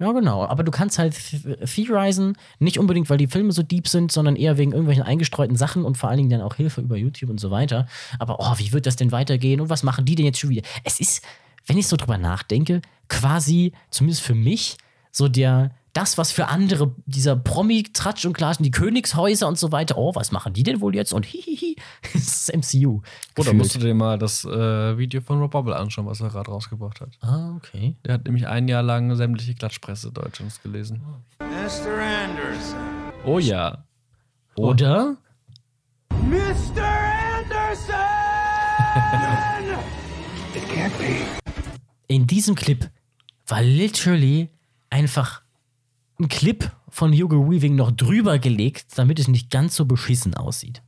Ja, genau. Aber du kannst halt th- theorisen, nicht unbedingt, weil die Filme so deep sind, sondern eher wegen irgendwelchen eingestreuten Sachen und vor allen Dingen dann auch Hilfe über YouTube und so weiter. Aber oh, wie wird das denn weitergehen und was machen die denn jetzt schon wieder? Es ist, wenn ich so drüber nachdenke, quasi, zumindest für mich, so der, das, was für andere, dieser Promi-Tratsch und Klatsch, die Königshäuser und so weiter, oh, was machen die denn wohl jetzt? Und hihihi, das ist MCU. Oder musst du dir mal das äh, Video von Rob Bubble anschauen, was er gerade rausgebracht hat. Ah, okay. Der hat nämlich ein Jahr lang sämtliche Klatschpresse Deutschlands gelesen. Mr. Anderson. Oh ja. Oder Mr. Anderson! it can't be. in diesem Clip war literally einfach ein Clip von Hugo Weaving noch drüber gelegt, damit es nicht ganz so beschissen aussieht.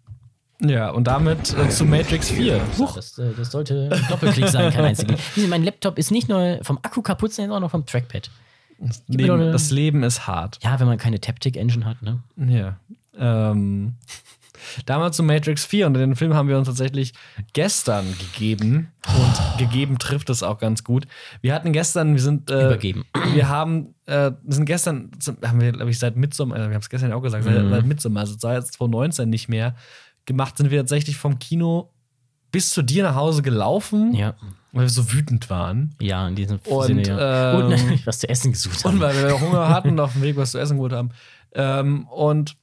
Ja, und damit äh, zu Matrix 4. Das, äh, das sollte ein Doppelklick sein, kein einziger. Mein Laptop ist nicht nur vom Akku kaputt, sondern auch noch vom Trackpad. Doch Leben, eine- das Leben ist hart. Ja, wenn man keine Taptic-Engine hat, ne? Ja. Ähm, damals zu Matrix 4 und den Film haben wir uns tatsächlich gestern gegeben. Und gegeben trifft es auch ganz gut. Wir hatten gestern, wir sind. Äh, Übergeben. Wir haben, äh, wir sind gestern, haben wir, glaube ich, seit Midsommar, äh, wir haben es gestern ja auch gesagt, Mhm. seit, seit Midsommar, also seit 2019 nicht mehr gemacht, sind wir tatsächlich vom Kino bis zu dir nach Hause gelaufen, Ja. weil wir so wütend waren. Ja, in diesem Und, Sinne, ja. ähm, Und was zu essen gesucht haben. Und weil wir Hunger hatten und auf dem Weg was zu essen geholt haben. Ähm, und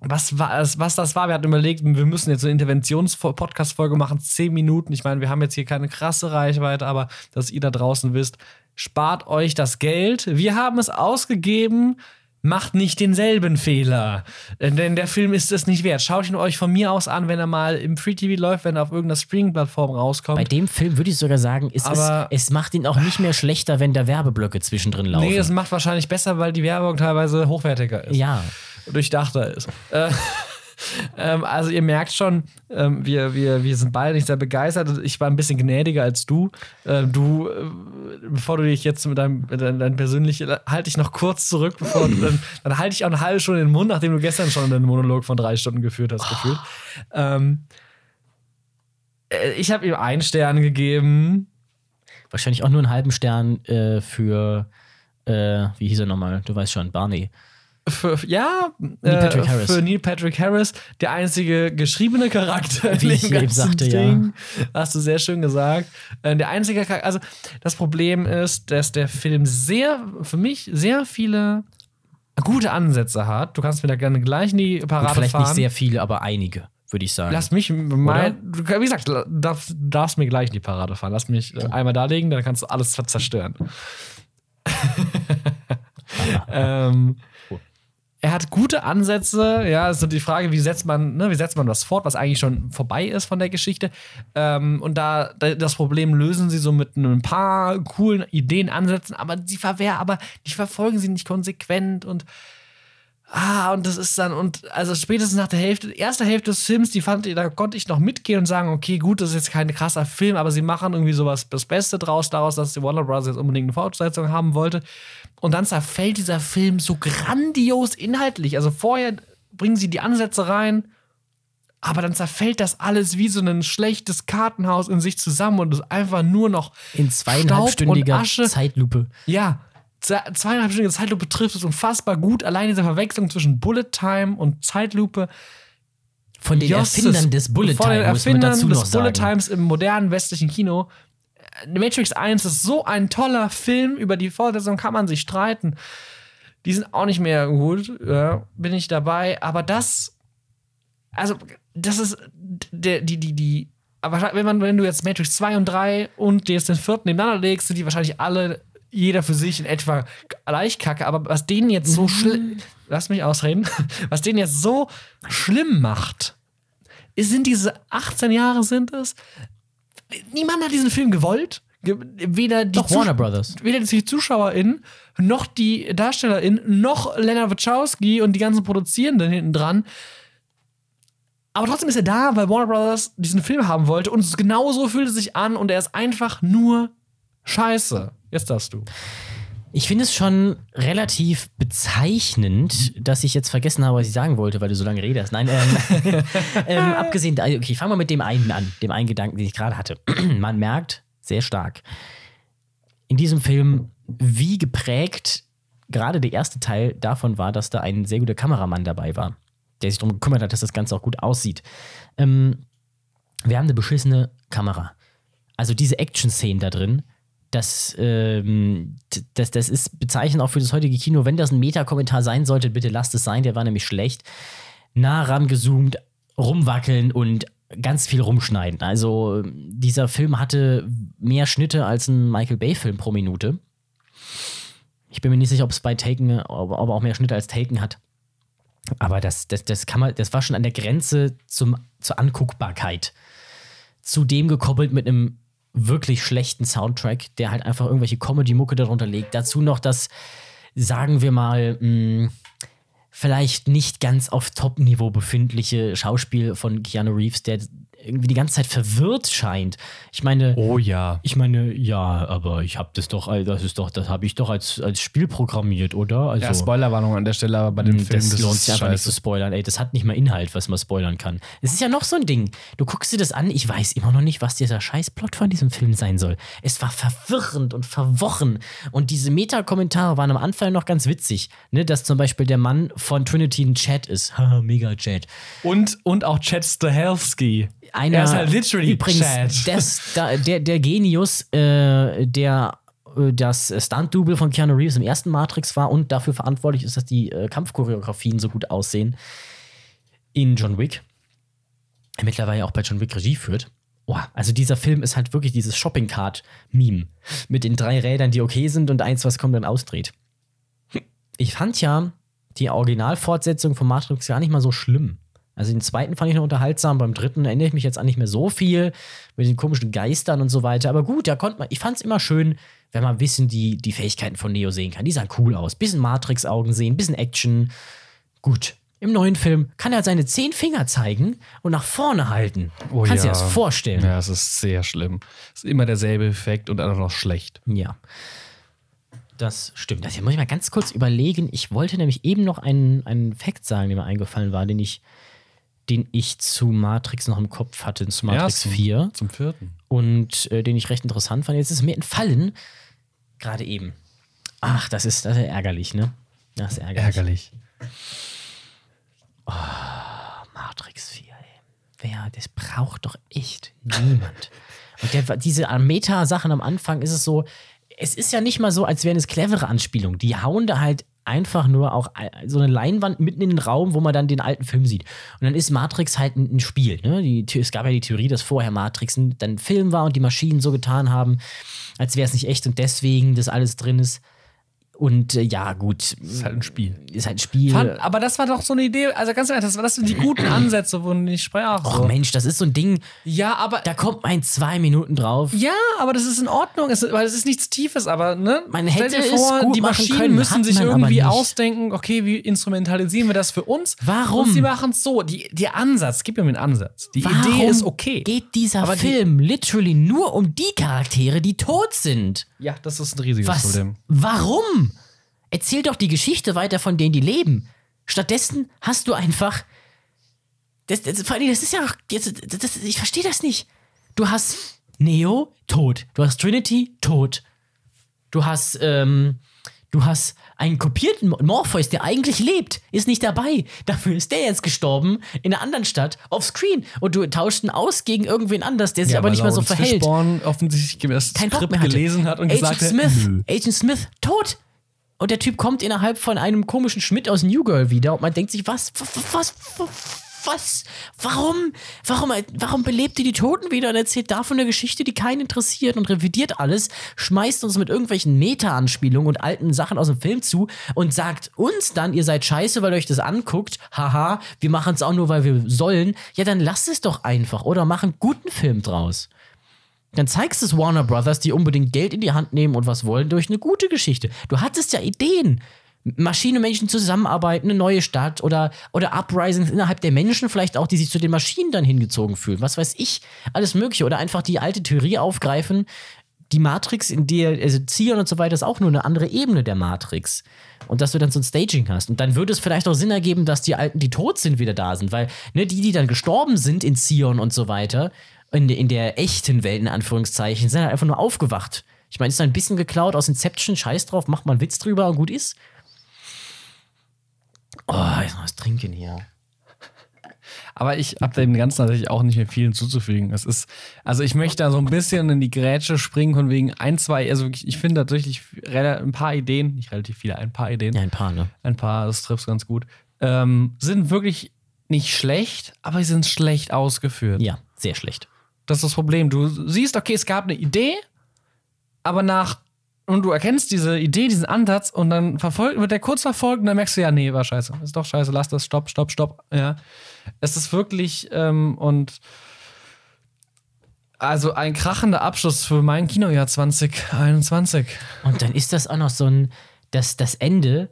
was, war, was das war, wir hatten überlegt, wir müssen jetzt eine Interventions-Podcast-Folge machen, zehn Minuten. Ich meine, wir haben jetzt hier keine krasse Reichweite, aber dass ihr da draußen wisst, spart euch das Geld. Wir haben es ausgegeben macht nicht denselben Fehler. Denn denn der Film ist es nicht wert. Schaut ihn euch von mir aus an, wenn er mal im Free TV läuft, wenn er auf irgendeiner Streaming-Plattform rauskommt. Bei dem Film würde ich sogar sagen, es, es macht ihn auch nicht mehr schlechter, wenn da Werbeblöcke zwischendrin laufen. nee, es macht wahrscheinlich besser, weil die Werbung teilweise hochwertiger ist. ja. Durchdachter ist. Äh, ähm, also ihr merkt schon, ähm, wir, wir, wir sind beide nicht sehr begeistert. Ich war ein bisschen gnädiger als du. Ähm, du, äh, bevor du dich jetzt mit deinem, mit deinem persönlichen, halte ich noch kurz zurück, bevor du, dann, dann halte ich auch eine halbe Stunde den Mund, nachdem du gestern schon einen Monolog von drei Stunden geführt hast, gefühlt. Ähm, äh, ich habe ihm einen Stern gegeben. Wahrscheinlich auch nur einen halben Stern äh, für, äh, wie hieß er nochmal? Du weißt schon, Barney. Für, ja, Neil Patrick äh, für Neil Patrick Harris, der einzige geschriebene Charakter Wie in ich dem eben ganzen sagte, ja. Ding. Hast du sehr schön gesagt. Äh, der einzige Charakter, also das Problem ist, dass der Film sehr, für mich, sehr viele gute Ansätze hat. Du kannst mir da gerne gleich in die Gut, Parade vielleicht fahren. nicht sehr viele, aber einige, würde ich sagen. Lass mich mal, du, wie gesagt, du darfst, mir gleich in die Parade fahren. Lass mich äh, einmal da legen, dann kannst du alles zerstören. ähm, er hat gute Ansätze, ja, es ist die Frage, wie setzt man, ne, wie setzt man was fort, was eigentlich schon vorbei ist von der Geschichte. Ähm, und da, da das Problem lösen sie so mit ein paar coolen Ideen, Ansätzen, aber sie verwehr, aber die verfolgen sie nicht konsequent und Ah, und das ist dann, und also spätestens nach der Hälfte, erster Hälfte des Films, die fand ich, da konnte ich noch mitgehen und sagen, okay, gut, das ist jetzt kein krasser Film, aber sie machen irgendwie sowas das Beste draus, daraus, dass die Warner Bros. jetzt unbedingt eine Fortsetzung haben wollte. Und dann zerfällt dieser Film so grandios inhaltlich. Also vorher bringen sie die Ansätze rein, aber dann zerfällt das alles wie so ein schlechtes Kartenhaus in sich zusammen und ist einfach nur noch in zweieinhalbstündiger. Zeitlupe. Ja, zweieinhalbstündige Zeitlupe trifft es unfassbar gut. Allein diese Verwechslung zwischen Bullet Time und Zeitlupe. Von den Josses, Erfindern des Bullet von den Time, muss man Erfindern des. Bullet Times im modernen westlichen Kino. Matrix 1 ist so ein toller Film. Über die Fortsetzung kann man sich streiten. Die sind auch nicht mehr gut. Ja, bin ich dabei. Aber das, also, das ist der, die, die, die. Aber wenn, man, wenn du jetzt Matrix 2 und 3 und jetzt den vierten nebeneinander legst, sind die wahrscheinlich alle, jeder für sich in etwa gleich kacke. Aber was denen jetzt so schlimm. Lass mich ausreden. Was denen jetzt so schlimm macht, sind diese 18 Jahre sind es. Niemand hat diesen Film gewollt. Ge- Weder die, Doch, Warner Brothers. weder die ZuschauerInnen, noch die DarstellerInnen, noch Lena Wachowski und die ganzen Produzierenden hinten dran. Aber trotzdem ist er da, weil Warner Brothers diesen Film haben wollte und es genauso fühlt es sich an und er ist einfach nur scheiße. Jetzt darfst du. Ich finde es schon relativ bezeichnend, dass ich jetzt vergessen habe, was ich sagen wollte, weil du so lange redest. Nein, ähm, ähm, abgesehen, okay, ich fange mal mit dem einen an, dem einen Gedanken, den ich gerade hatte. Man merkt sehr stark in diesem Film, wie geprägt gerade der erste Teil davon war, dass da ein sehr guter Kameramann dabei war, der sich darum gekümmert hat, dass das Ganze auch gut aussieht. Ähm, wir haben eine beschissene Kamera. Also diese Action-Szenen da drin, das, ähm, das, das ist bezeichnend auch für das heutige Kino. Wenn das ein Meta-Kommentar sein sollte, bitte lasst es sein, der war nämlich schlecht. Nah rangezoomt, rumwackeln und ganz viel rumschneiden. Also dieser Film hatte mehr Schnitte als ein Michael Bay-Film pro Minute. Ich bin mir nicht sicher, ob es bei Taken, ob, ob auch mehr Schnitte als Taken hat. Aber das, das, das kann man, das war schon an der Grenze zum, zur Anguckbarkeit. Zudem gekoppelt mit einem wirklich schlechten Soundtrack, der halt einfach irgendwelche Comedy-Mucke darunter legt. Dazu noch das, sagen wir mal, mh, vielleicht nicht ganz auf Top-Niveau befindliche Schauspiel von Keanu Reeves, der irgendwie die ganze Zeit verwirrt scheint. Ich meine, Oh ja. ich meine, ja, aber ich habe das doch, das ist doch, das habe ich doch als, als Spiel programmiert, oder? Also, Ja, Spoilerwarnung an der Stelle, aber bei dem Film, das, lohnt ist sich einfach nicht scheiße. zu spoilern. Ey, das hat nicht mal Inhalt, was man spoilern kann. Es ist ja noch so ein Ding. Du guckst dir das an, ich weiß immer noch nicht, was dieser Scheißplot von diesem Film sein soll. Es war verwirrend und verworren. Und diese Meta-Kommentare waren am Anfang noch ganz witzig. Ne, dass zum Beispiel der Mann von Trinity ein Chat ist. Haha, mega Chat. Und, und auch Chad Stahelski. Einer, er ist halt literally übrigens. Das, da, der, der Genius, äh, der äh, das Stunt-Double von Keanu Reeves im ersten Matrix war und dafür verantwortlich ist, dass die äh, Kampfchoreografien so gut aussehen in John Wick. Der mittlerweile auch bei John Wick Regie führt. Oh, also dieser Film ist halt wirklich dieses Shopping-Cart-Meme mit den drei Rädern, die okay sind und eins, was kommt dann ausdreht. Ich fand ja die Originalfortsetzung von Matrix gar nicht mal so schlimm. Also den zweiten fand ich noch unterhaltsam, beim dritten erinnere ich mich jetzt an nicht mehr so viel mit den komischen Geistern und so weiter. Aber gut, da konnte man, ich fand es immer schön, wenn man ein bisschen die, die Fähigkeiten von Neo sehen kann. Die sahen cool aus. Bisschen Matrix-Augen sehen, bisschen Action. Gut. Im neuen Film kann er seine zehn Finger zeigen und nach vorne halten. Oh Kannst du ja. dir das vorstellen? Ja, es ist sehr schlimm. Es ist immer derselbe Effekt und auch noch schlecht. Ja. Das stimmt. Das hier muss ich mal ganz kurz überlegen. Ich wollte nämlich eben noch einen, einen Fact sagen, der mir eingefallen war, den ich, den ich zu Matrix noch im Kopf hatte, zu Matrix Ersten, 4 Zum vierten. und äh, den ich recht interessant fand. Jetzt ist es mir entfallen, gerade eben. Ach, das ist, das ist ärgerlich, ne? Das ist ärgerlich. Ärgerlich. Matrix 4, ey. Wer, das braucht doch echt niemand. Und der, diese Meta-Sachen am Anfang ist es so, es ist ja nicht mal so, als wären es clevere Anspielungen. Die hauen da halt einfach nur auch so eine Leinwand mitten in den Raum, wo man dann den alten Film sieht. Und dann ist Matrix halt ein, Spiel. Ne? Die, es gab ja die Theorie, dass vorher Matrix dann ein Film war und die Maschinen so getan haben, als wäre es nicht echt und deswegen das alles drin ist. Und äh, ja, gut. Ist halt ein Spiel. Ist halt ein Spiel. Fand, aber das war doch so eine Idee, also ganz ehrlich, das, das sind die guten Ansätze, wovon ich sprach. Och So. Mensch, das ist so ein Ding, Ja, aber da kommt man in zwei Minuten drauf. Ja, aber das ist in Ordnung, es, weil es ist nichts Tiefes, aber ne? Man Stell hätte dir es vor, die Maschinen können, müssen sich irgendwie ausdenken, okay, wie instrumentalisieren wir das für uns? Warum? Und sie machen es so. Die, der Ansatz, gib mir den Ansatz. Die Warum Idee ist okay. geht dieser Aber die- Film literally nur um die Charaktere, die tot sind? Ja, das ist ein riesiges Was? Problem. Warum? Erzähl doch die Geschichte weiter von denen, die leben. Stattdessen hast du einfach. Das, das, vor allem, das ist ja. auch- Das, ich verstehe das nicht. Du hast Neo tot. Du hast Trinity tot. Du hast, ähm, du hast einen kopierten Morpheus, der eigentlich lebt, ist nicht dabei. Dafür ist der jetzt gestorben in einer anderen Stadt auf Screen. Und du tauscht ihn aus gegen irgendwen anders, der sich aber weil nicht mehr so verhält. Fishburne offensichtlich das Kein Skript gelesen hat und Agent gesagt hat, Smith, nö. Agent Smith, tot. Und der Typ kommt innerhalb von einem komischen Schmidt aus New Girl wieder und man denkt sich, was, was, was, was, warum, warum, warum belebt ihr die Toten wieder und erzählt davon eine Geschichte, die keinen interessiert und revidiert alles, schmeißt uns mit irgendwelchen Meta-Anspielungen und alten Sachen aus dem Film zu und sagt uns dann, ihr seid scheiße, weil ihr euch das anguckt, haha, wir machen es auch nur, weil wir sollen. Ja, dann lasst es doch einfach oder mach einen guten Film draus. Dann zeigst es Warner Brothers, die unbedingt Geld in die Hand nehmen und was wollen, durch eine gute Geschichte. Du hattest ja Ideen. Maschinen Menschen zusammenarbeiten, eine neue Stadt oder, oder Uprisings innerhalb der Menschen, vielleicht auch, die sich zu den Maschinen dann hingezogen fühlen. Was weiß ich, alles Mögliche. Oder einfach die alte Theorie aufgreifen, die Matrix, in der, also Zion und so weiter, ist auch nur eine andere Ebene der Matrix. Und dass du dann so ein Staging hast. Und dann würde es vielleicht auch Sinn ergeben, dass die Alten, die tot sind, wieder da sind. Weil ne, die, die dann gestorben sind in Zion und so weiter, in, in der echten Welt, in Anführungszeichen, sind halt einfach nur aufgewacht. Ich meine, ist ein bisschen geklaut aus Inception, scheiß drauf, macht mal einen Witz drüber und gut ist. Oh, jetzt noch was trinken hier. Aber ich habe dem Ganzen natürlich auch nicht mehr viel hinzuzufügen. Es ist, also ich möchte da so ein bisschen in die Grätsche springen von wegen ein, zwei, also wirklich, ich finde tatsächlich ein paar Ideen, nicht relativ viele, ein paar Ideen, Ja, ein paar, ne? ein paar, das trifft ganz gut, ähm, sind wirklich nicht schlecht, aber sie sind schlecht ausgeführt. Ja, sehr schlecht. Das ist das Problem. Du siehst, okay, es gab eine Idee, aber nach und du erkennst diese Idee, diesen Ansatz und dann verfolgt, wird der kurz verfolgt und dann merkst du, ja, nee, war scheiße. Ist doch scheiße, lass das, stopp, stopp, stopp. Ja. Es ist wirklich ähm, und also ein krachender Abschluss für mein Kinojahr 2021. Und dann ist das auch noch so ein, das, das Ende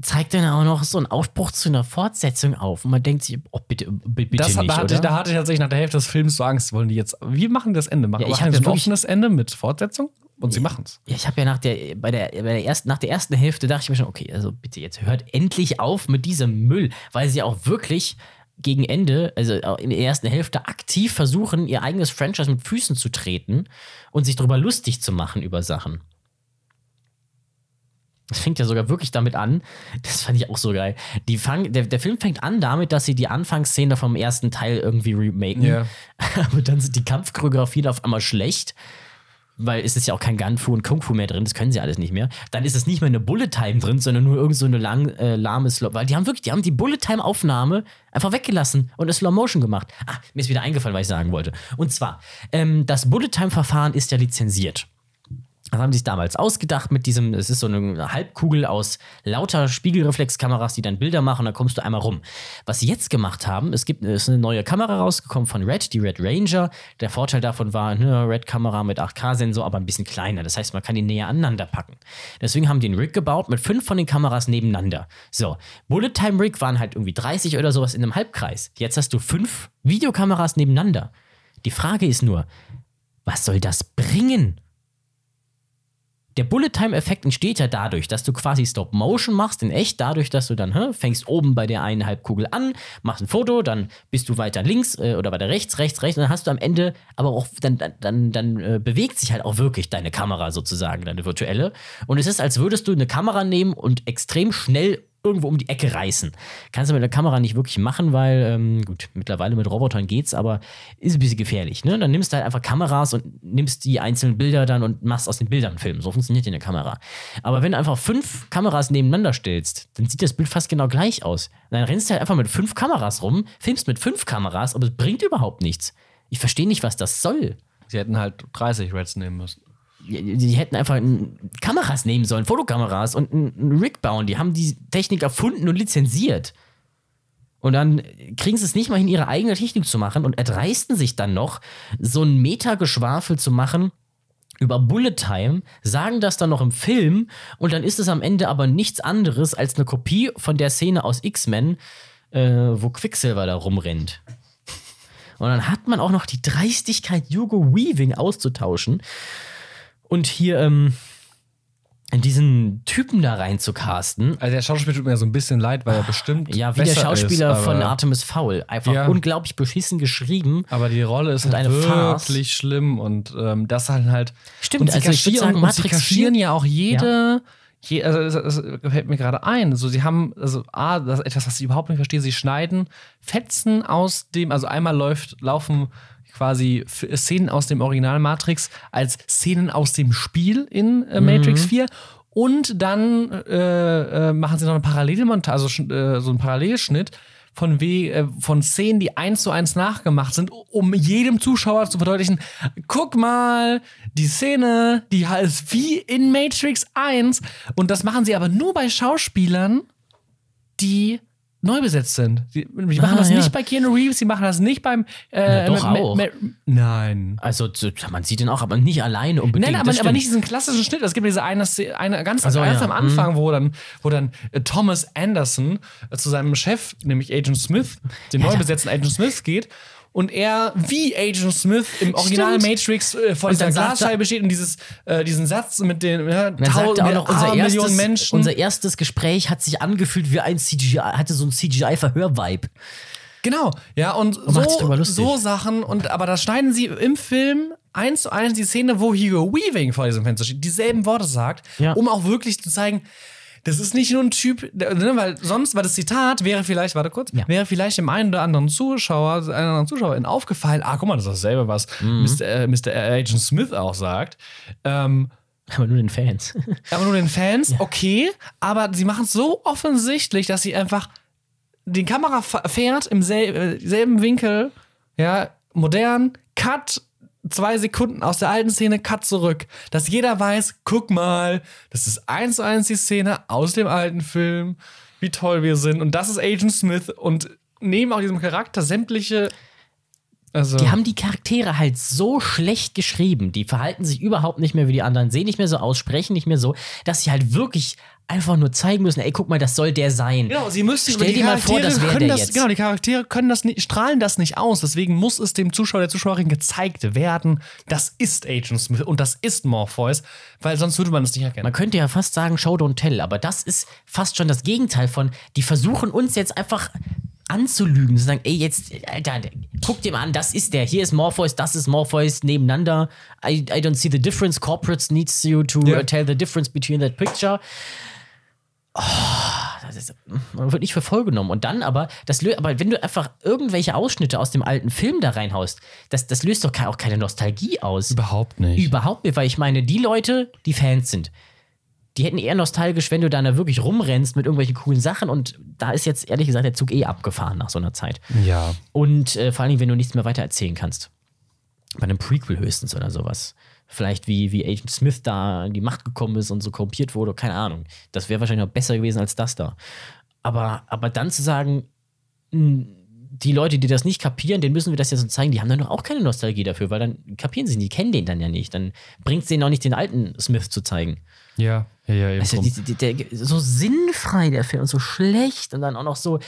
zeigt dann auch noch so einen Aufbruch zu einer Fortsetzung auf. Und man denkt sich, oh, bitte, bitte Das, nicht, da, hatte ich, da hatte ich tatsächlich nach der Hälfte des Films so Angst, wollen die jetzt, wie machen das Ende? Machen Ja, ich ein offenes Ende mit Fortsetzung? Und sie machen es. Ja, ich habe ja nach der, bei der, bei der ersten, nach der ersten Hälfte dachte ich mir schon, okay, also bitte jetzt hört endlich auf mit diesem Müll, weil sie auch wirklich gegen Ende, also in der ersten Hälfte aktiv versuchen, ihr eigenes Franchise mit Füßen zu treten und sich darüber lustig zu machen über Sachen. Das fängt ja sogar wirklich damit an, das fand ich auch so geil. Die fang, der, der Film fängt an damit, dass sie die Anfangsszene vom ersten Teil irgendwie remaken. Ja. Aber dann sind die Kampfchoreografien auf einmal schlecht weil es ist ja auch kein Gunfu und Kung Fu mehr drin, das können sie alles nicht mehr. Dann ist es nicht mehr eine Bullet Time drin, sondern nur irgend so eine lang, äh, lahme Slow. Weil die haben wirklich, die haben die Bullet Time Aufnahme einfach weggelassen und eine Slow Motion gemacht. Ah, mir ist wieder eingefallen, was ich sagen wollte. Und zwar, ähm, das Bullet Time Verfahren ist ja lizenziert. Das haben sie sich damals ausgedacht mit diesem, es ist so eine Halbkugel aus lauter Spiegelreflexkameras, die dann Bilder machen, da kommst du einmal rum. Was sie jetzt gemacht haben, es gibt es ist eine neue Kamera rausgekommen von Red, die Red Ranger. Der Vorteil davon war, eine Red-Kamera mit 8K-Sensor, aber ein bisschen kleiner. Das heißt, man kann die näher aneinander packen. Deswegen haben die einen Rig gebaut mit fünf von den Kameras nebeneinander. So, Bullet Time Rig waren halt irgendwie 30 oder sowas in einem Halbkreis. Jetzt hast du fünf Videokameras nebeneinander. Die Frage ist nur, was soll das bringen? Der Bullet-Time-Effekt entsteht ja dadurch, dass du quasi Stop-Motion machst, in echt, dadurch, dass du dann hä, fängst oben bei der einen Halbkugel an, machst ein Foto, dann bist du weiter links äh, oder weiter rechts, rechts, rechts, und dann hast du am Ende aber auch, dann, dann, dann, dann äh, bewegt sich halt auch wirklich deine Kamera sozusagen, deine virtuelle. Und es ist, als würdest du eine Kamera nehmen und extrem schnell irgendwo um die Ecke reißen. Kannst du mit der Kamera nicht wirklich machen, weil, ähm, gut, mittlerweile mit Robotern geht's, aber ist ein bisschen gefährlich. Ne? Dann nimmst du halt einfach Kameras und nimmst die einzelnen Bilder dann und machst aus den Bildern einen Film. So funktioniert in der Kamera. Aber wenn du einfach fünf Kameras nebeneinander stellst, dann sieht das Bild fast genau gleich aus. Und dann rennst du halt einfach mit fünf Kameras rum, filmst mit fünf Kameras, aber es bringt überhaupt nichts. Ich verstehe nicht, was das soll. Sie hätten halt 30 Reds nehmen müssen. Die hätten einfach Kameras nehmen sollen, Fotokameras und einen Rig bauen. Die haben die Technik erfunden und lizenziert. Und dann kriegen sie es nicht mal hin, ihre eigene Technik zu machen und erdreisten sich dann noch, so ein Meta-Geschwafel zu machen über Bullet Time, sagen das dann noch im Film und dann ist es am Ende aber nichts anderes als eine Kopie von der Szene aus X-Men, äh, wo Quicksilver da rumrennt. Und dann hat man auch noch die Dreistigkeit, Hugo Weaving auszutauschen und hier ähm, diesen Typen da rein zu casten. Also der Schauspieler tut mir so ein bisschen leid, weil er bestimmt Ja, wie der Schauspieler ist, von Artemis Fowl. Einfach Ja. unglaublich beschissen geschrieben. Aber die Rolle ist halt eine Farce. wirklich schlimm und ähm, das halt halt. Stimmt, und sie also ich kaschieren, sagen, und sie kaschieren 4 ja auch jede. Je, also es, es fällt mir gerade ein. So, sie haben, also A, das ist etwas, was ich überhaupt nicht verstehe. Sie schneiden Fetzen aus dem, also einmal läuft, laufen quasi Szenen aus dem Original Matrix als Szenen aus dem Spiel in äh, Matrix 4. Und dann äh, äh, machen sie noch eine Parallelmontage, also äh, so einen Parallelschnitt von, we äh, von Szenen, die eins zu eins nachgemacht sind, um jedem Zuschauer zu verdeutlichen, guck mal, die Szene, die heißt wie in Matrix 1. Und das machen sie aber nur bei Schauspielern, die neu besetzt sind. Die, die machen Ah, das ja. nicht bei Keanu Reeves, die machen das nicht beim äh, Ja, doch auch. Nein. Also, man sieht ihn auch, aber nicht alleine unbedingt. Nein, aber, aber nicht diesen klassischen Schnitt. Es gibt diese eine, eine ganz, Ach so, ganz ja. am Anfang, wo dann, wo dann äh, Thomas Anderson äh, zu seinem Chef, nämlich Agent Smith, den neu besetzten Agent Smith geht. Und er wie Agent Smith im Original Stimmt. Matrix äh, vor Und dieser er- Glasscheibe steht und dieses, äh, diesen Satz mit den ja, er auch noch, unser Millionen erstes, Menschen. unser erstes Gespräch hat sich angefühlt wie ein CGI, hatte so ein CGI-Verhör-Vibe. Genau, ja, und drüber so, so Sachen, und aber da schneiden sie im Film eins zu eins die Szene, wo Hugo Weaving vor diesem Fenster steht, dieselben Worte sagt, Ja. um auch wirklich zu zeigen, das ist nicht nur ein Typ, ne, weil sonst war das Zitat, wäre vielleicht, warte kurz, Ja. wäre vielleicht dem einen oder anderen Zuschauer, einer anderen Zuschauerin aufgefallen, ah, guck mal, das ist dasselbe, was Mhm. Mr. Äh, Mr. Agent Smith auch sagt. Ähm, Aber nur den Fans. aber nur den Fans, okay, aber sie machen es so offensichtlich, dass sie einfach die Kamera fährt im äh, selben Winkel, ja, modern, Cut, zwei Sekunden aus der alten Szene, Cut zurück. Dass jeder weiß, guck mal, das ist eins zu eins die Szene aus dem alten Film, wie toll wir sind. Und das ist Agent Smith und neben auch diesem Charakter sämtliche. Also, Die haben die Charaktere halt so schlecht geschrieben. Die verhalten sich überhaupt nicht mehr wie die anderen, sehen nicht mehr so aus, sprechen nicht mehr so, dass sie halt wirklich einfach nur zeigen müssen, ey, guck mal, das soll der sein. Genau, sie müssen Stell dir mal vor, das wäre der das, jetzt. Genau, die Charaktere können das nicht, strahlen das nicht aus. Deswegen muss es dem Zuschauer, der Zuschauerin gezeigt werden, das ist Agent Smith und das ist Morpheus, weil sonst würde man es nicht erkennen. Man könnte ja fast sagen, Show don't tell, aber das ist fast schon das Gegenteil von, die versuchen uns jetzt einfach anzulügen, zu sagen, ey, jetzt, Alter, guck dir mal an, das ist der, hier ist Morpheus, das ist Morpheus nebeneinander. I, I don't see the difference. Corporates needs you to uh, tell the difference between that picture. Oh, das ist, man wird nicht für voll genommen. Und dann aber, das aber wenn du einfach irgendwelche Ausschnitte aus dem alten Film da reinhaust, das, das löst doch auch keine Nostalgie aus. Überhaupt nicht. Überhaupt nicht, weil ich meine, die Leute, die Fans sind, die hätten eher nostalgisch, wenn du da da wirklich rumrennst mit irgendwelchen coolen Sachen und da ist jetzt ehrlich gesagt der Zug eh abgefahren nach so einer Zeit. ja. Und äh, vor allen Dingen, wenn du nichts mehr weiter erzählen kannst. Bei einem Prequel höchstens oder sowas. Vielleicht wie, wie Agent Smith da an die Macht gekommen ist und so korrumpiert wurde, keine Ahnung. Das wäre wahrscheinlich noch besser gewesen als das da. Aber, aber dann zu sagen, mh, die Leute, die das nicht kapieren, denen müssen wir das ja so zeigen, die haben dann doch auch keine Nostalgie dafür, weil dann kapieren sie nicht, die kennen den dann ja nicht. Dann bringt es denen auch nicht, den alten Smith zu zeigen. Ja, ja, ja. Also die, die, der, so sinnfrei der Film und so schlecht und dann auch noch so,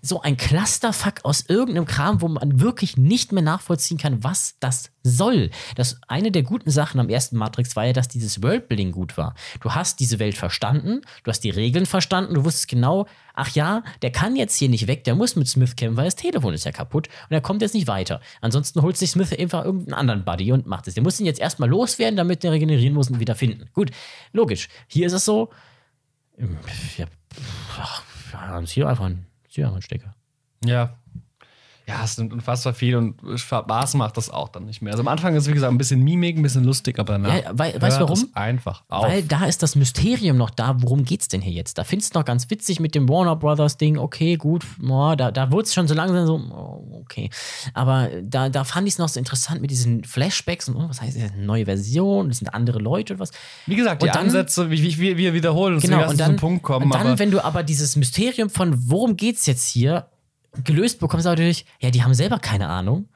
so ein Clusterfuck aus irgendeinem Kram, wo man wirklich nicht mehr nachvollziehen kann, was das soll. Das eine der guten Sachen am ersten Matrix war ja, dass dieses Worldbuilding gut war. Du hast diese Welt verstanden, du hast die Regeln verstanden, du wusstest genau, ach ja, der kann jetzt hier nicht weg, der muss mit Smith kämpfen, weil das Telefon ist ja kaputt und er kommt jetzt nicht weiter. Ansonsten holt sich Smith einfach irgendeinen anderen Buddy und macht es. Der muss ihn jetzt erstmal loswerden, damit der regenerieren muss und wieder finden. Gut, logisch. Hier ist es so, ähm, ja, ach, hier einfach ein, ist hier einfach ein Stecker. Ja. Ja, es nimmt unfassbar viel und Spaß macht das auch dann nicht mehr. Also am Anfang ist, wie gesagt, ein bisschen Mimik, ein bisschen lustig, aber danach. Ja, wei- weißt du warum? es Einfach auf. Weil da ist das Mysterium noch da, worum geht's denn hier jetzt? Da findest du noch ganz witzig mit dem Warner Brothers Ding, okay, gut, oh, da, da wurde es schon so langsam so, oh, okay. Aber da, da fand ich es noch so interessant mit diesen Flashbacks und oh, was heißt das, eine neue Version, das sind andere Leute und was. wie gesagt, die und dann- Ansätze, wie wir wiederholen uns, Genau, wir und dann, Punkt kommen. und dann aber wenn du aber dieses Mysterium von worum geht's jetzt hier gelöst bekommst, aber natürlich, ja, die haben selber keine Ahnung.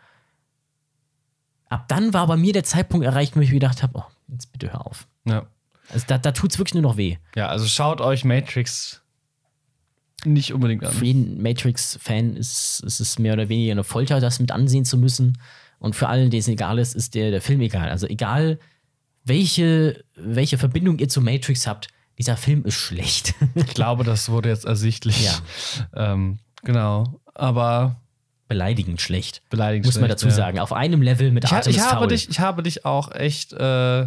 Ab dann war bei mir der Zeitpunkt erreicht, wo ich mir gedacht habe, oh, jetzt bitte hör auf. ja. Also da, da tut es wirklich nur noch weh. ja, also schaut euch Matrix nicht unbedingt an. Für jeden Matrix-Fan ist, ist es mehr oder weniger eine Folter, das mit ansehen zu müssen. Und für allen, denen es egal ist, ist der, der Film egal. Also egal, welche, welche Verbindung ihr zu Matrix habt, dieser Film ist schlecht. Ich glaube, das wurde jetzt ersichtlich. Ja. Ähm, genau. Aber Beleidigend schlecht. beleidigend. Muss man schlecht, dazu ja. sagen. Auf einem Level mit Ich, Artemis ich, habe Fowl. dich, ich habe dich auch echt äh,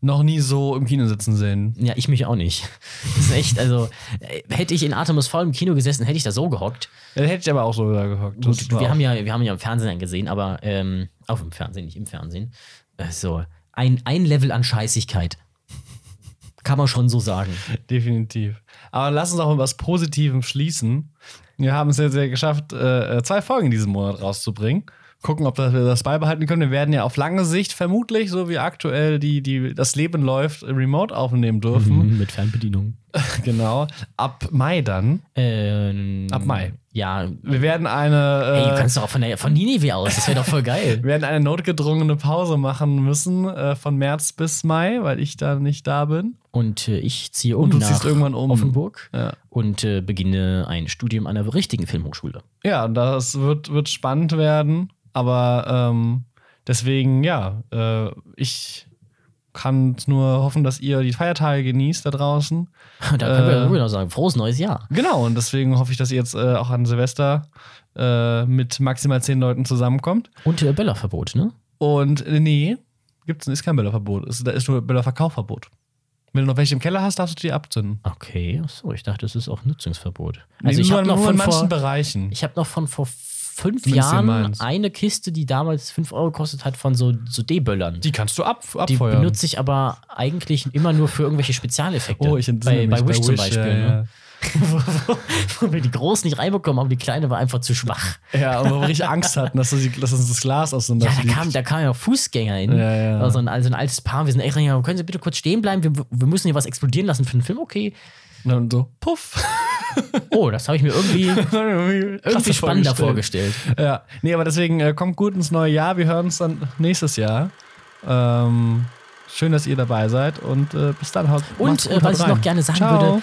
noch nie so im Kino sitzen sehen. Ja, ich mich auch nicht. Das ist echt, also, äh, hätte ich in Artemis Fowl im Kino gesessen, hätte ich da so gehockt. Ja, hätte ich aber auch so da gehockt. Gut, wir haben, ja, wir haben ja im Fernsehen gesehen, aber ähm, auf dem Fernsehen, nicht im Fernsehen. Also, ein, ein Level an Scheißigkeit. Kann man schon so sagen. Definitiv. Aber lass uns auch mit was Positivem schließen. Wir haben es jetzt ja geschafft, äh, zwei Folgen diesen Monat rauszubringen. Gucken, ob wir das beibehalten können. Wir werden ja auf lange Sicht vermutlich, so wie aktuell die, die, das Leben läuft, remote aufnehmen dürfen. Mit Fernbedienung. Genau. Ab Mai dann. Ähm, Ab Mai. Ja, Wir werden eine. ey, du Äh, kannst doch auch von, der, von Ninive aus. Das wäre doch voll geil. wir werden eine notgedrungene Pause machen müssen äh, von März bis Mai, weil ich da nicht da bin. Und äh, ich ziehe um Und du nach ziehst irgendwann um. Offenburg Ja. und äh, beginne ein Studium an der richtigen Filmhochschule. Ja, das wird, wird spannend werden. Aber ähm, deswegen, ja, äh, ich kann nur hoffen, dass ihr die Feiertage genießt da draußen. Da können wir Äh, wirklich noch sagen, frohes neues Jahr. Genau, und deswegen hoffe ich, dass ihr jetzt äh, auch an Silvester äh, mit maximal zehn Leuten zusammenkommt. Und äh, Böllerverbot, ne? Und äh, nee, gibt's, ist kein Böllerverbot. Ist, da ist nur Böllerverkaufverbot. Wenn du noch welche im Keller hast, darfst du die abzünden. Okay, achso, ich dachte, das ist auch Nutzungsverbot. Nee, Also ich nur, habe noch, von vor- Bereichen. ich hab noch von vor fünf Jahren eine Kiste, die damals 5 Euro gekostet hat, von so, so D-Böllern. Die kannst du ab, Die abfeuern. benutze ich aber eigentlich immer nur für irgendwelche Spezialeffekte. oh, ich bei, mich, bei Wish zum Wish, Beispiel. ja, Ne? wo, wo, wo wir die großen nicht reinbekommen, aber die kleine war einfach zu schwach. Ja, ja und wo wir richtig Angst hatten, dass, das, dass uns das Glas auseinander Ja, da fliegt. kam, da kamen ja Fußgänger hin. Ja, ja. Also ein, also ein altes Paar. Wir sind echt reingegangen, können Sie bitte kurz stehen bleiben? Wir, wir müssen hier was explodieren lassen für den Film. Okay. Und dann so, puff. Oh, das habe ich mir irgendwie, irgendwie spannender vorgestellt. Ja, nee, aber deswegen äh, kommt gut ins neue Jahr. Wir hören uns dann nächstes Jahr. Ähm, schön, dass ihr dabei seid und äh, bis dann. Haut, Und gut, äh, was ich rein. noch gerne sagen Ciao. würde,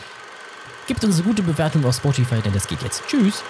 gibt uns eine gute Bewertung auf Spotify, denn das geht jetzt. Tschüss.